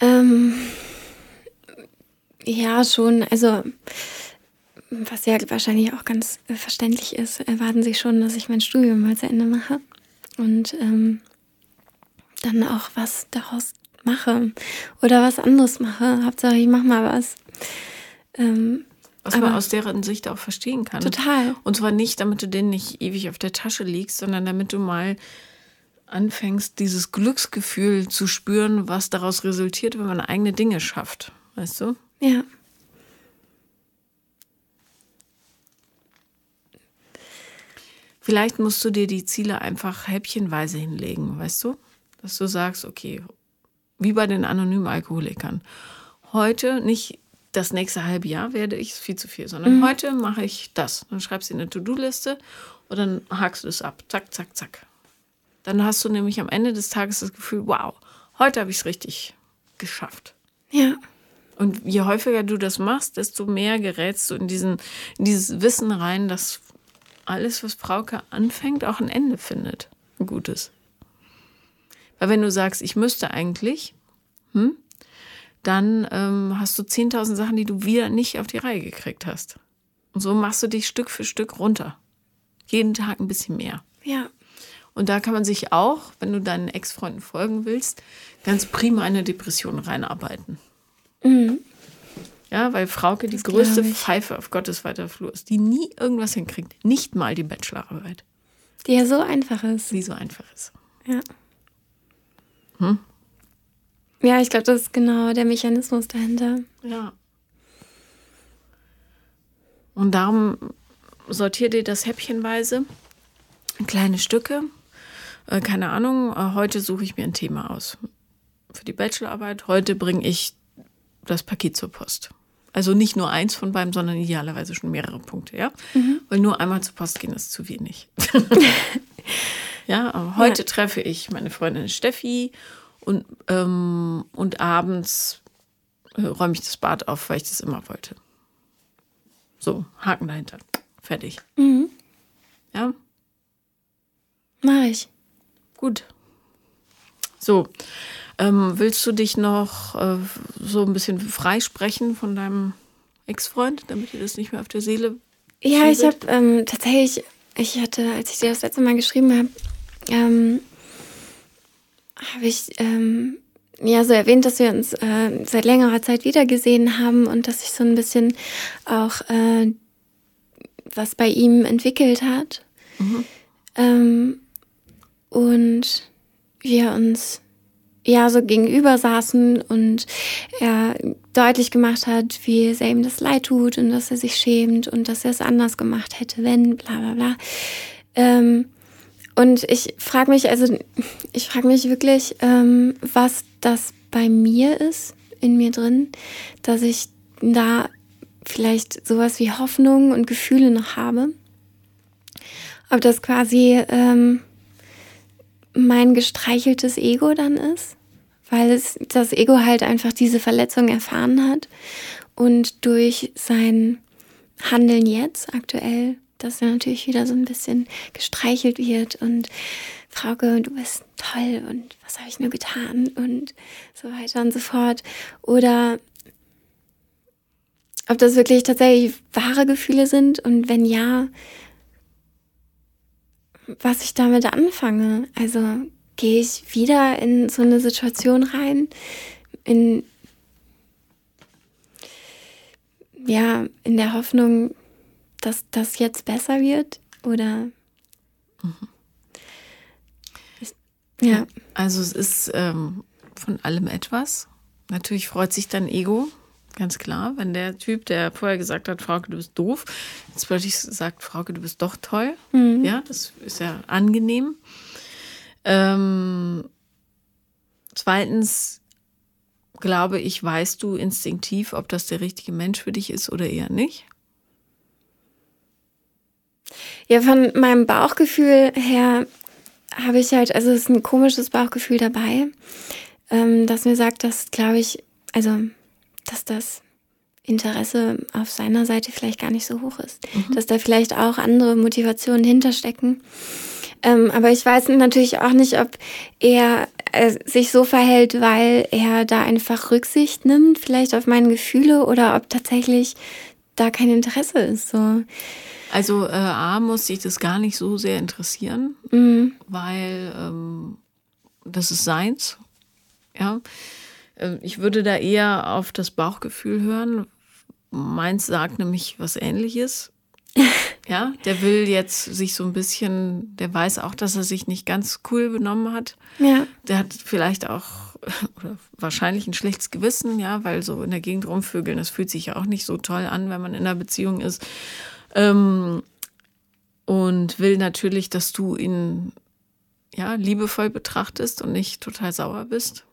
Ähm, ja, schon. Also, was ja wahrscheinlich auch ganz verständlich ist, erwarten sie schon, dass ich mein Studium mal zu Ende mache und ähm, dann auch was daraus mache oder was anderes mache. Hauptsache, ich mache mal was. Ähm, Was man aus deren Sicht auch verstehen kann. Total. Und zwar nicht, damit du denen nicht ewig auf der Tasche liegst, sondern damit du mal anfängst, dieses Glücksgefühl zu spüren, was daraus resultiert, wenn man eigene Dinge schafft. Weißt du? ja, Vielleicht musst du dir die Ziele einfach häppchenweise hinlegen, weißt du? Dass du sagst, okay, wie bei den anonymen Alkoholikern. Heute, nicht das nächste halbe Jahr werde ich, ist viel zu viel, sondern heute mache ich das. Dann schreibst du in eine To-Do-Liste und dann hakst du es ab. Zack, zack, zack. Dann hast du nämlich am Ende des Tages das Gefühl, wow, heute habe ich es richtig geschafft. ja, Und je häufiger du das machst, desto mehr gerätst du in, diesen, in dieses Wissen rein, dass alles, was Frauke anfängt, auch ein Ende findet. Ein gutes. Weil wenn du sagst, ich müsste eigentlich, hm, dann ähm, hast du 10.000 Sachen, die du wieder nicht auf die Reihe gekriegt hast. Und so machst du dich Stück für Stück runter. Jeden Tag ein bisschen mehr. ja, Und da kann man sich auch, wenn du deinen Ex-Freunden folgen willst, ganz prima in eine Depression reinarbeiten. Ja, weil Frauke die größte glaub ich. Pfeife auf Gottes weiter Flur ist, die nie irgendwas hinkriegt. Nicht mal die Bachelorarbeit, die ja so einfach ist. die so einfach ist. Ja. Ja, ich glaube, das ist genau der Mechanismus dahinter. Ja. Und darum sortiert ihr das häppchenweise. Kleine Stücke. Äh, keine Ahnung, äh, heute suche ich mir ein Thema aus. Für die Bachelorarbeit. Heute bringe ich das Paket zur Post. Also nicht nur eins von beiden, sondern idealerweise schon mehrere Punkte, ja? Weil nur einmal zur Post gehen ist zu wenig. ja, aber heute treffe ich meine Freundin Steffi und, ähm, und abends äh, räume ich das Bad auf, weil ich das immer wollte. So, Haken dahinter. Fertig. Ja, Mach ich. gut. So, ähm, willst du dich noch äh, so ein bisschen freisprechen von deinem Ex-Freund, damit dir das nicht mehr auf der Seele Ja, ich habe ähm, tatsächlich, ich hatte, als ich dir das letzte Mal geschrieben habe, ähm, habe ich ähm, ja so erwähnt, dass wir uns äh, seit längerer Zeit wiedergesehen haben und dass sich so ein bisschen auch äh, was bei ihm entwickelt hat. Ähm, und wir uns ja so gegenüber saßen und er deutlich gemacht hat, wie sehr ihm das leid tut und dass er sich schämt und dass er es anders gemacht hätte, wenn, bla bla bla. Ähm, und ich frage mich, also ich frage mich wirklich, ähm, was das bei mir ist, in mir drin, dass ich da vielleicht sowas wie Hoffnung und Gefühle noch habe. Ob das quasi ähm, mein gestreicheltes Ego dann ist, weil es das Ego halt einfach diese Verletzung erfahren hat und durch sein Handeln jetzt aktuell, dass er natürlich wieder so ein bisschen gestreichelt wird und Frauke, du bist toll und was habe ich nur getan und so weiter und so fort. Oder ob das wirklich tatsächlich wahre Gefühle sind und wenn ja, was ich damit anfange. Also gehe ich wieder in so eine Situation rein, in ja, in der Hoffnung, dass das jetzt besser wird oder mhm. ja. Also es ist ähm, von allem etwas. Natürlich freut sich dein Ego, ganz klar, wenn der Typ, der vorher gesagt hat, Frauke, du bist doof, jetzt plötzlich sagt, Frauke, du bist doch toll. Mhm. Ja, das ist ja angenehm. Ähm, zweitens glaube ich, weißt du instinktiv, ob das der richtige Mensch für dich ist oder eher nicht. Ja, von meinem Bauchgefühl her habe ich halt, also es ist ein komisches Bauchgefühl dabei, ähm, das mir sagt, dass, glaube ich, also, dass das Interesse auf seiner Seite vielleicht gar nicht so hoch ist. Mhm. Dass da vielleicht auch andere Motivationen hinterstecken. Ähm, aber ich weiß natürlich auch nicht, ob er äh, sich so verhält, weil er da einfach Rücksicht nimmt, vielleicht auf meine Gefühle oder ob tatsächlich da kein Interesse ist. So. Also äh, A muss sich das gar nicht so sehr interessieren, mhm. weil ähm, das ist seins. Ja. Äh, ich würde da eher auf das Bauchgefühl hören. Meins sagt nämlich was ähnliches. Ja, der will jetzt sich so ein bisschen, der weiß auch, dass er sich nicht ganz cool benommen hat. Ja. Der hat vielleicht auch oder wahrscheinlich ein schlechtes Gewissen, ja, weil so in der Gegend rumvögeln, das fühlt sich ja auch nicht so toll an, wenn man in einer Beziehung ist. Ähm, und will natürlich, dass du ihn ja liebevoll betrachtest und nicht total sauer bist.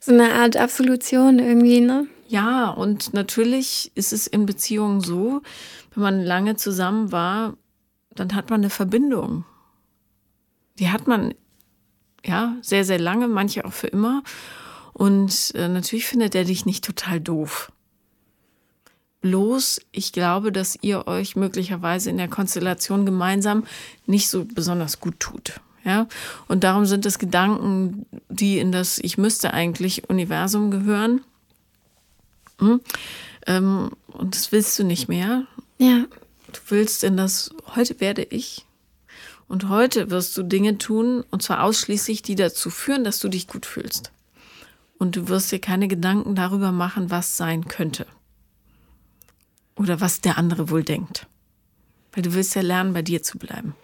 So eine Art Absolution irgendwie, ne? Ja, und natürlich ist es in Beziehungen so, wenn man lange zusammen war, dann hat man eine Verbindung. Die hat man ja sehr, sehr lange, manche auch für immer. Und äh, natürlich findet er dich nicht total doof. Bloß, ich glaube, dass ihr euch möglicherweise in der Konstellation gemeinsam nicht so besonders gut tut. Ja, und darum sind es Gedanken, die in das Ich müsste eigentlich Universum gehören. Hm? Ähm, und das willst du nicht mehr. Ja. Du willst in das, heute werde ich. Und heute wirst du Dinge tun, und zwar ausschließlich, die dazu führen, dass du dich gut fühlst. Und du wirst dir keine Gedanken darüber machen, was sein könnte. Oder was der andere wohl denkt. Weil du willst ja lernen, bei dir zu bleiben.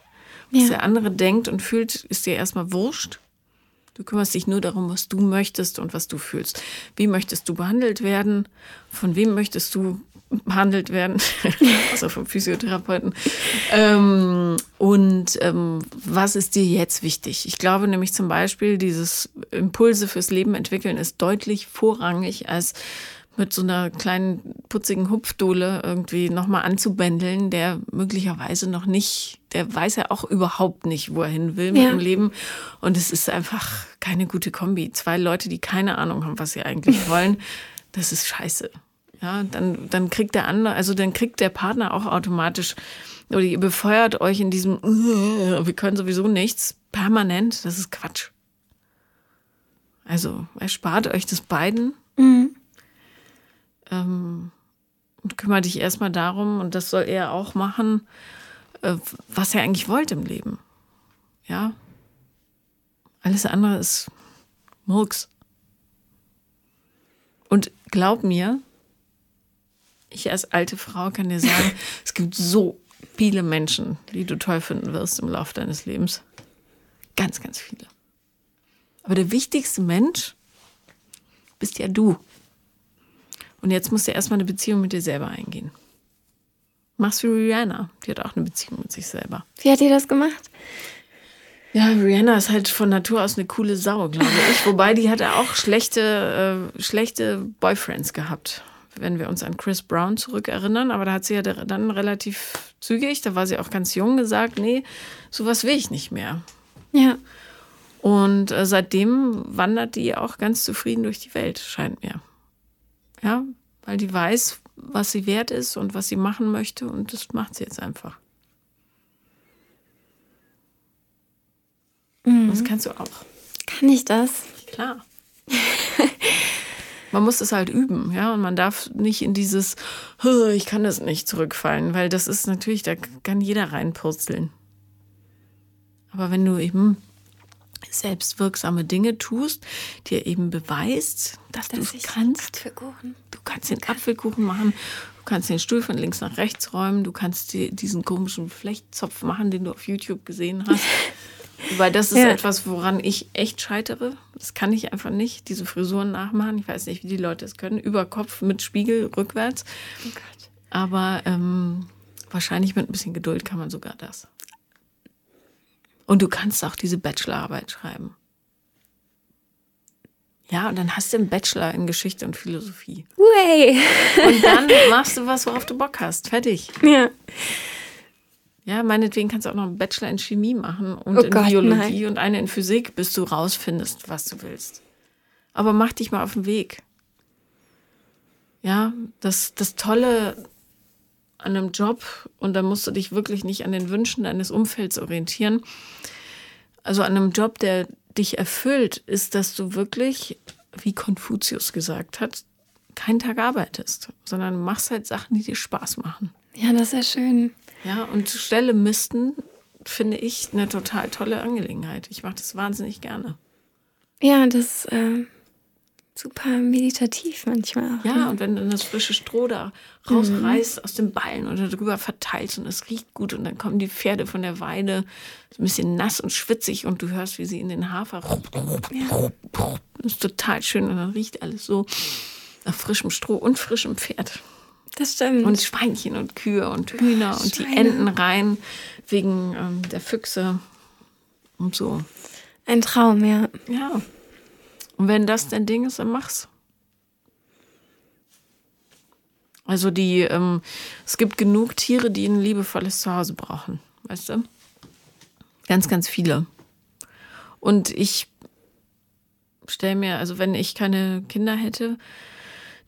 Was ja. der andere denkt und fühlt, ist dir erstmal wurscht. Du kümmerst dich nur darum, was du möchtest und was du fühlst. Wie möchtest du behandelt werden? Von wem möchtest du behandelt werden? also vom Physiotherapeuten. Ähm, und ähm, was ist dir jetzt wichtig? Ich glaube nämlich zum Beispiel, dieses Impulse fürs Leben entwickeln ist deutlich vorrangig als mit so einer kleinen putzigen Hupfdohle irgendwie nochmal anzubändeln, der möglicherweise noch nicht, der weiß ja auch überhaupt nicht, wo er hin will mit ja. dem Leben. Und es ist einfach keine gute Kombi. Zwei Leute, die keine Ahnung haben, was sie eigentlich wollen, das ist scheiße. Ja, dann, dann kriegt der andere, also dann kriegt der Partner auch automatisch, oder ihr befeuert euch in diesem, wir können sowieso nichts, permanent, das ist Quatsch. Also erspart euch das beiden. Mhm ähm, und kümmere dich erstmal darum, und das soll er auch machen, äh, was er eigentlich wollte im Leben. Ja. Alles andere ist Murks. Und glaub mir, ich als alte Frau kann dir sagen, es gibt so viele Menschen, die du toll finden wirst im Laufe deines Lebens. Ganz, ganz viele. Aber der wichtigste Mensch bist ja du. Und jetzt musst du erstmal eine Beziehung mit dir selber eingehen. Machst wie Rihanna. Die hat auch eine Beziehung mit sich selber. Wie hat die das gemacht? Ja, Rihanna ist halt von Natur aus eine coole Sau, glaube ich. Wobei die hatte auch schlechte, äh, schlechte Boyfriends gehabt, wenn wir uns an Chris Brown zurückerinnern. Aber da hat sie ja dann relativ zügig, da war sie auch ganz jung, gesagt, nee, sowas will ich nicht mehr. Ja. Und äh, seitdem wandert die auch ganz zufrieden durch die Welt, scheint mir. Ja, weil die weiß, was sie wert ist und was sie machen möchte und das macht sie jetzt einfach. Mhm. Das kannst du auch. Kann ich das? Klar. man muss es halt üben, ja, und man darf nicht in dieses, ich kann das nicht zurückfallen, weil das ist natürlich, da kann jeder reinpurzeln. Aber wenn du eben selbstwirksame Dinge tust, dir eben beweist, dass, dass du es kannst. Du kannst den kann. Apfelkuchen machen, du kannst den Stuhl von links nach rechts räumen, du kannst dir diesen komischen Flechtzopf machen, den du auf YouTube gesehen hast. Weil das ist ja. etwas, woran ich echt scheitere. Das kann ich einfach nicht, diese Frisuren nachmachen. Ich weiß nicht, wie die Leute es können. Über Kopf mit Spiegel rückwärts. Oh Gott. Aber ähm, wahrscheinlich mit ein bisschen Geduld kann man sogar das. Und du kannst auch diese Bachelorarbeit schreiben. Ja, und dann hast du einen Bachelor in Geschichte und Philosophie. Way. Und dann machst du was, worauf du Bock hast. Fertig. Ja. Ja, meinetwegen kannst du auch noch einen Bachelor in Chemie machen und oh in Gott, Biologie nein. und eine in Physik, bis du rausfindest, was du willst. Aber mach dich mal auf den Weg. Ja, das, das Tolle an einem Job, und da musst du dich wirklich nicht an den Wünschen deines Umfelds orientieren. Also an einem Job, der dich erfüllt, ist, dass du wirklich, wie Konfuzius gesagt hat, keinen Tag arbeitest, sondern machst halt Sachen, die dir Spaß machen. Ja, das ist ja schön. Ja, und Stelle misten finde ich eine total tolle Angelegenheit. Ich mache das wahnsinnig gerne. Ja, das äh, super meditativ manchmal. Auch, ja, ne? und wenn du das frische Stroh da rausreißt mhm. aus dem Ballen und darüber verteilst und es riecht gut und dann kommen die Pferde von der Weide ein bisschen nass und schwitzig und du hörst, wie sie in den Hafer. Ja. Das ist total schön und dann riecht alles so nach frischem Stroh und frischem Pferd. Das stimmt. Und Schweinchen und Kühe und Hühner oh, und die Enten rein wegen ähm, der Füchse und so. Ein Traum, ja. Ja. Und wenn das dein Ding ist, dann mach's. Also die, ähm, es gibt genug Tiere, die ein liebevolles Zuhause brauchen, weißt du? Ganz, ganz viele. Und ich stelle mir, also wenn ich keine Kinder hätte,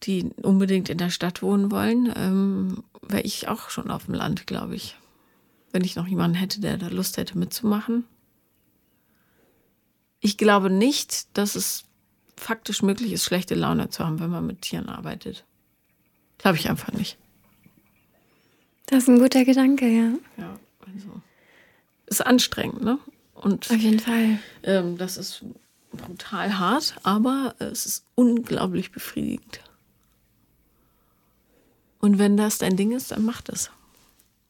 die unbedingt in der Stadt wohnen wollen, ähm, wäre ich auch schon auf dem Land, glaube ich. Wenn ich noch jemanden hätte, der da Lust hätte mitzumachen. Ich glaube nicht, dass es faktisch möglich ist, schlechte Laune zu haben, wenn man mit Tieren arbeitet. Glaube ich einfach nicht. Das ist ein guter Gedanke, ja. Ja, also. Ist anstrengend, ne? Und Auf jeden Fall. Ähm, das ist brutal hart, aber es ist unglaublich befriedigend. Und wenn das dein Ding ist, dann mach das.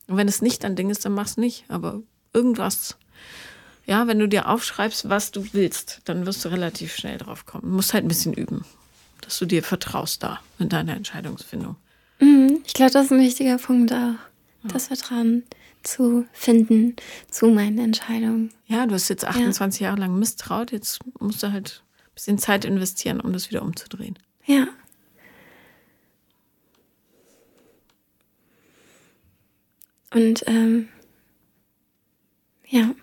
Und wenn es nicht dein Ding ist, dann mach es nicht. Aber irgendwas. Ja, wenn du dir aufschreibst, was du willst, dann wirst du relativ schnell drauf kommen. Du musst halt ein bisschen üben, dass du dir vertraust da in deiner Entscheidungsfindung. Mhm. Ich glaube, das ist ein wichtiger Punkt auch. Ja. Das Vertrauen zu finden zu meinen Entscheidungen. Ja, du hast jetzt 28 ja. Jahre lang misstraut. Jetzt musst du halt ein bisschen Zeit investieren, um das wieder umzudrehen. Ja. Und ähm, ja,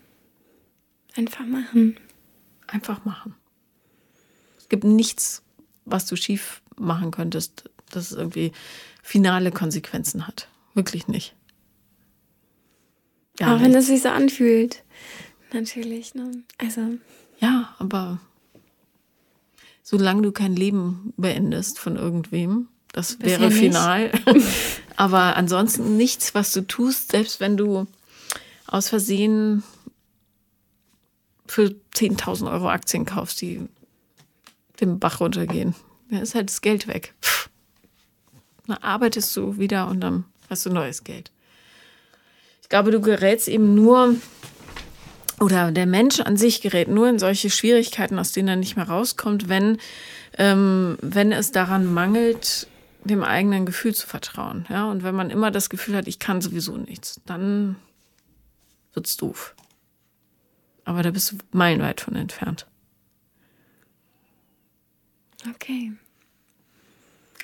einfach machen. Einfach machen. Es gibt nichts, was du schief machen könntest, das irgendwie finale Konsequenzen hat. Wirklich nicht. Ja, Auch wenn es sich so anfühlt. Natürlich, ne? Also. Ja, aber solange du kein Leben beendest von irgendwem, das Bisher wäre final. Aber ansonsten nichts, was du tust, selbst wenn du aus Versehen für 10.000 Euro Aktien kaufst, die dem Bach runtergehen. Da ist halt das Geld weg. Dann arbeitest du wieder und dann hast du neues Geld. Ich glaube, du gerätst eben nur, oder der Mensch an sich gerät nur in solche Schwierigkeiten, aus denen er nicht mehr rauskommt, wenn, ähm, wenn es daran mangelt, dem eigenen Gefühl zu vertrauen. Ja? Und wenn man immer das Gefühl hat, ich kann sowieso nichts, dann wird's doof. Aber da bist du meilenweit von entfernt. Okay.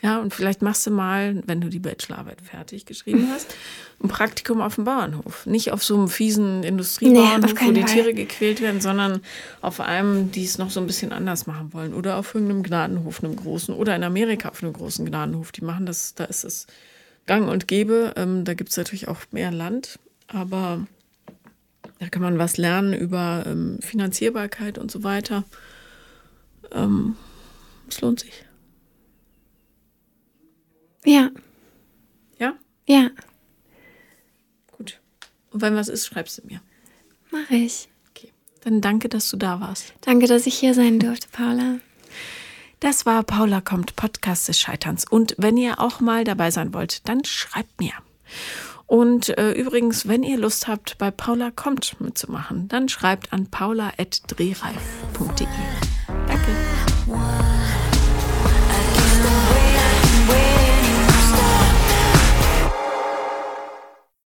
Ja, und vielleicht machst du mal, wenn du die Bachelorarbeit fertig geschrieben hast, ein Praktikum auf dem Bauernhof. Nicht auf so einem fiesen Industriebauernhof, nee, wo die Tiere gequält werden, sondern auf einem, die es noch so ein bisschen anders machen wollen. Oder auf irgendeinem Gnadenhof, einem großen. Oder in Amerika auf einem großen Gnadenhof. Die machen das, da ist es gang und gäbe. Ähm, da gibt es natürlich auch mehr Land, aber da kann man was lernen über ähm, Finanzierbarkeit und so weiter. Ähm, es lohnt sich. Ja. Ja? Ja. Gut. Und wenn was ist, schreibst du mir. Mach ich. Okay. Dann danke, dass du da warst. Danke, dass ich hier sein durfte, Paula. Das war Paula kommt, Podcast des Scheiterns. Und wenn ihr auch mal dabei sein wollt, dann schreibt mir. Und äh, übrigens, wenn ihr Lust habt, bei Paula kommt mitzumachen, dann schreibt an paula.drehreif.de. Danke.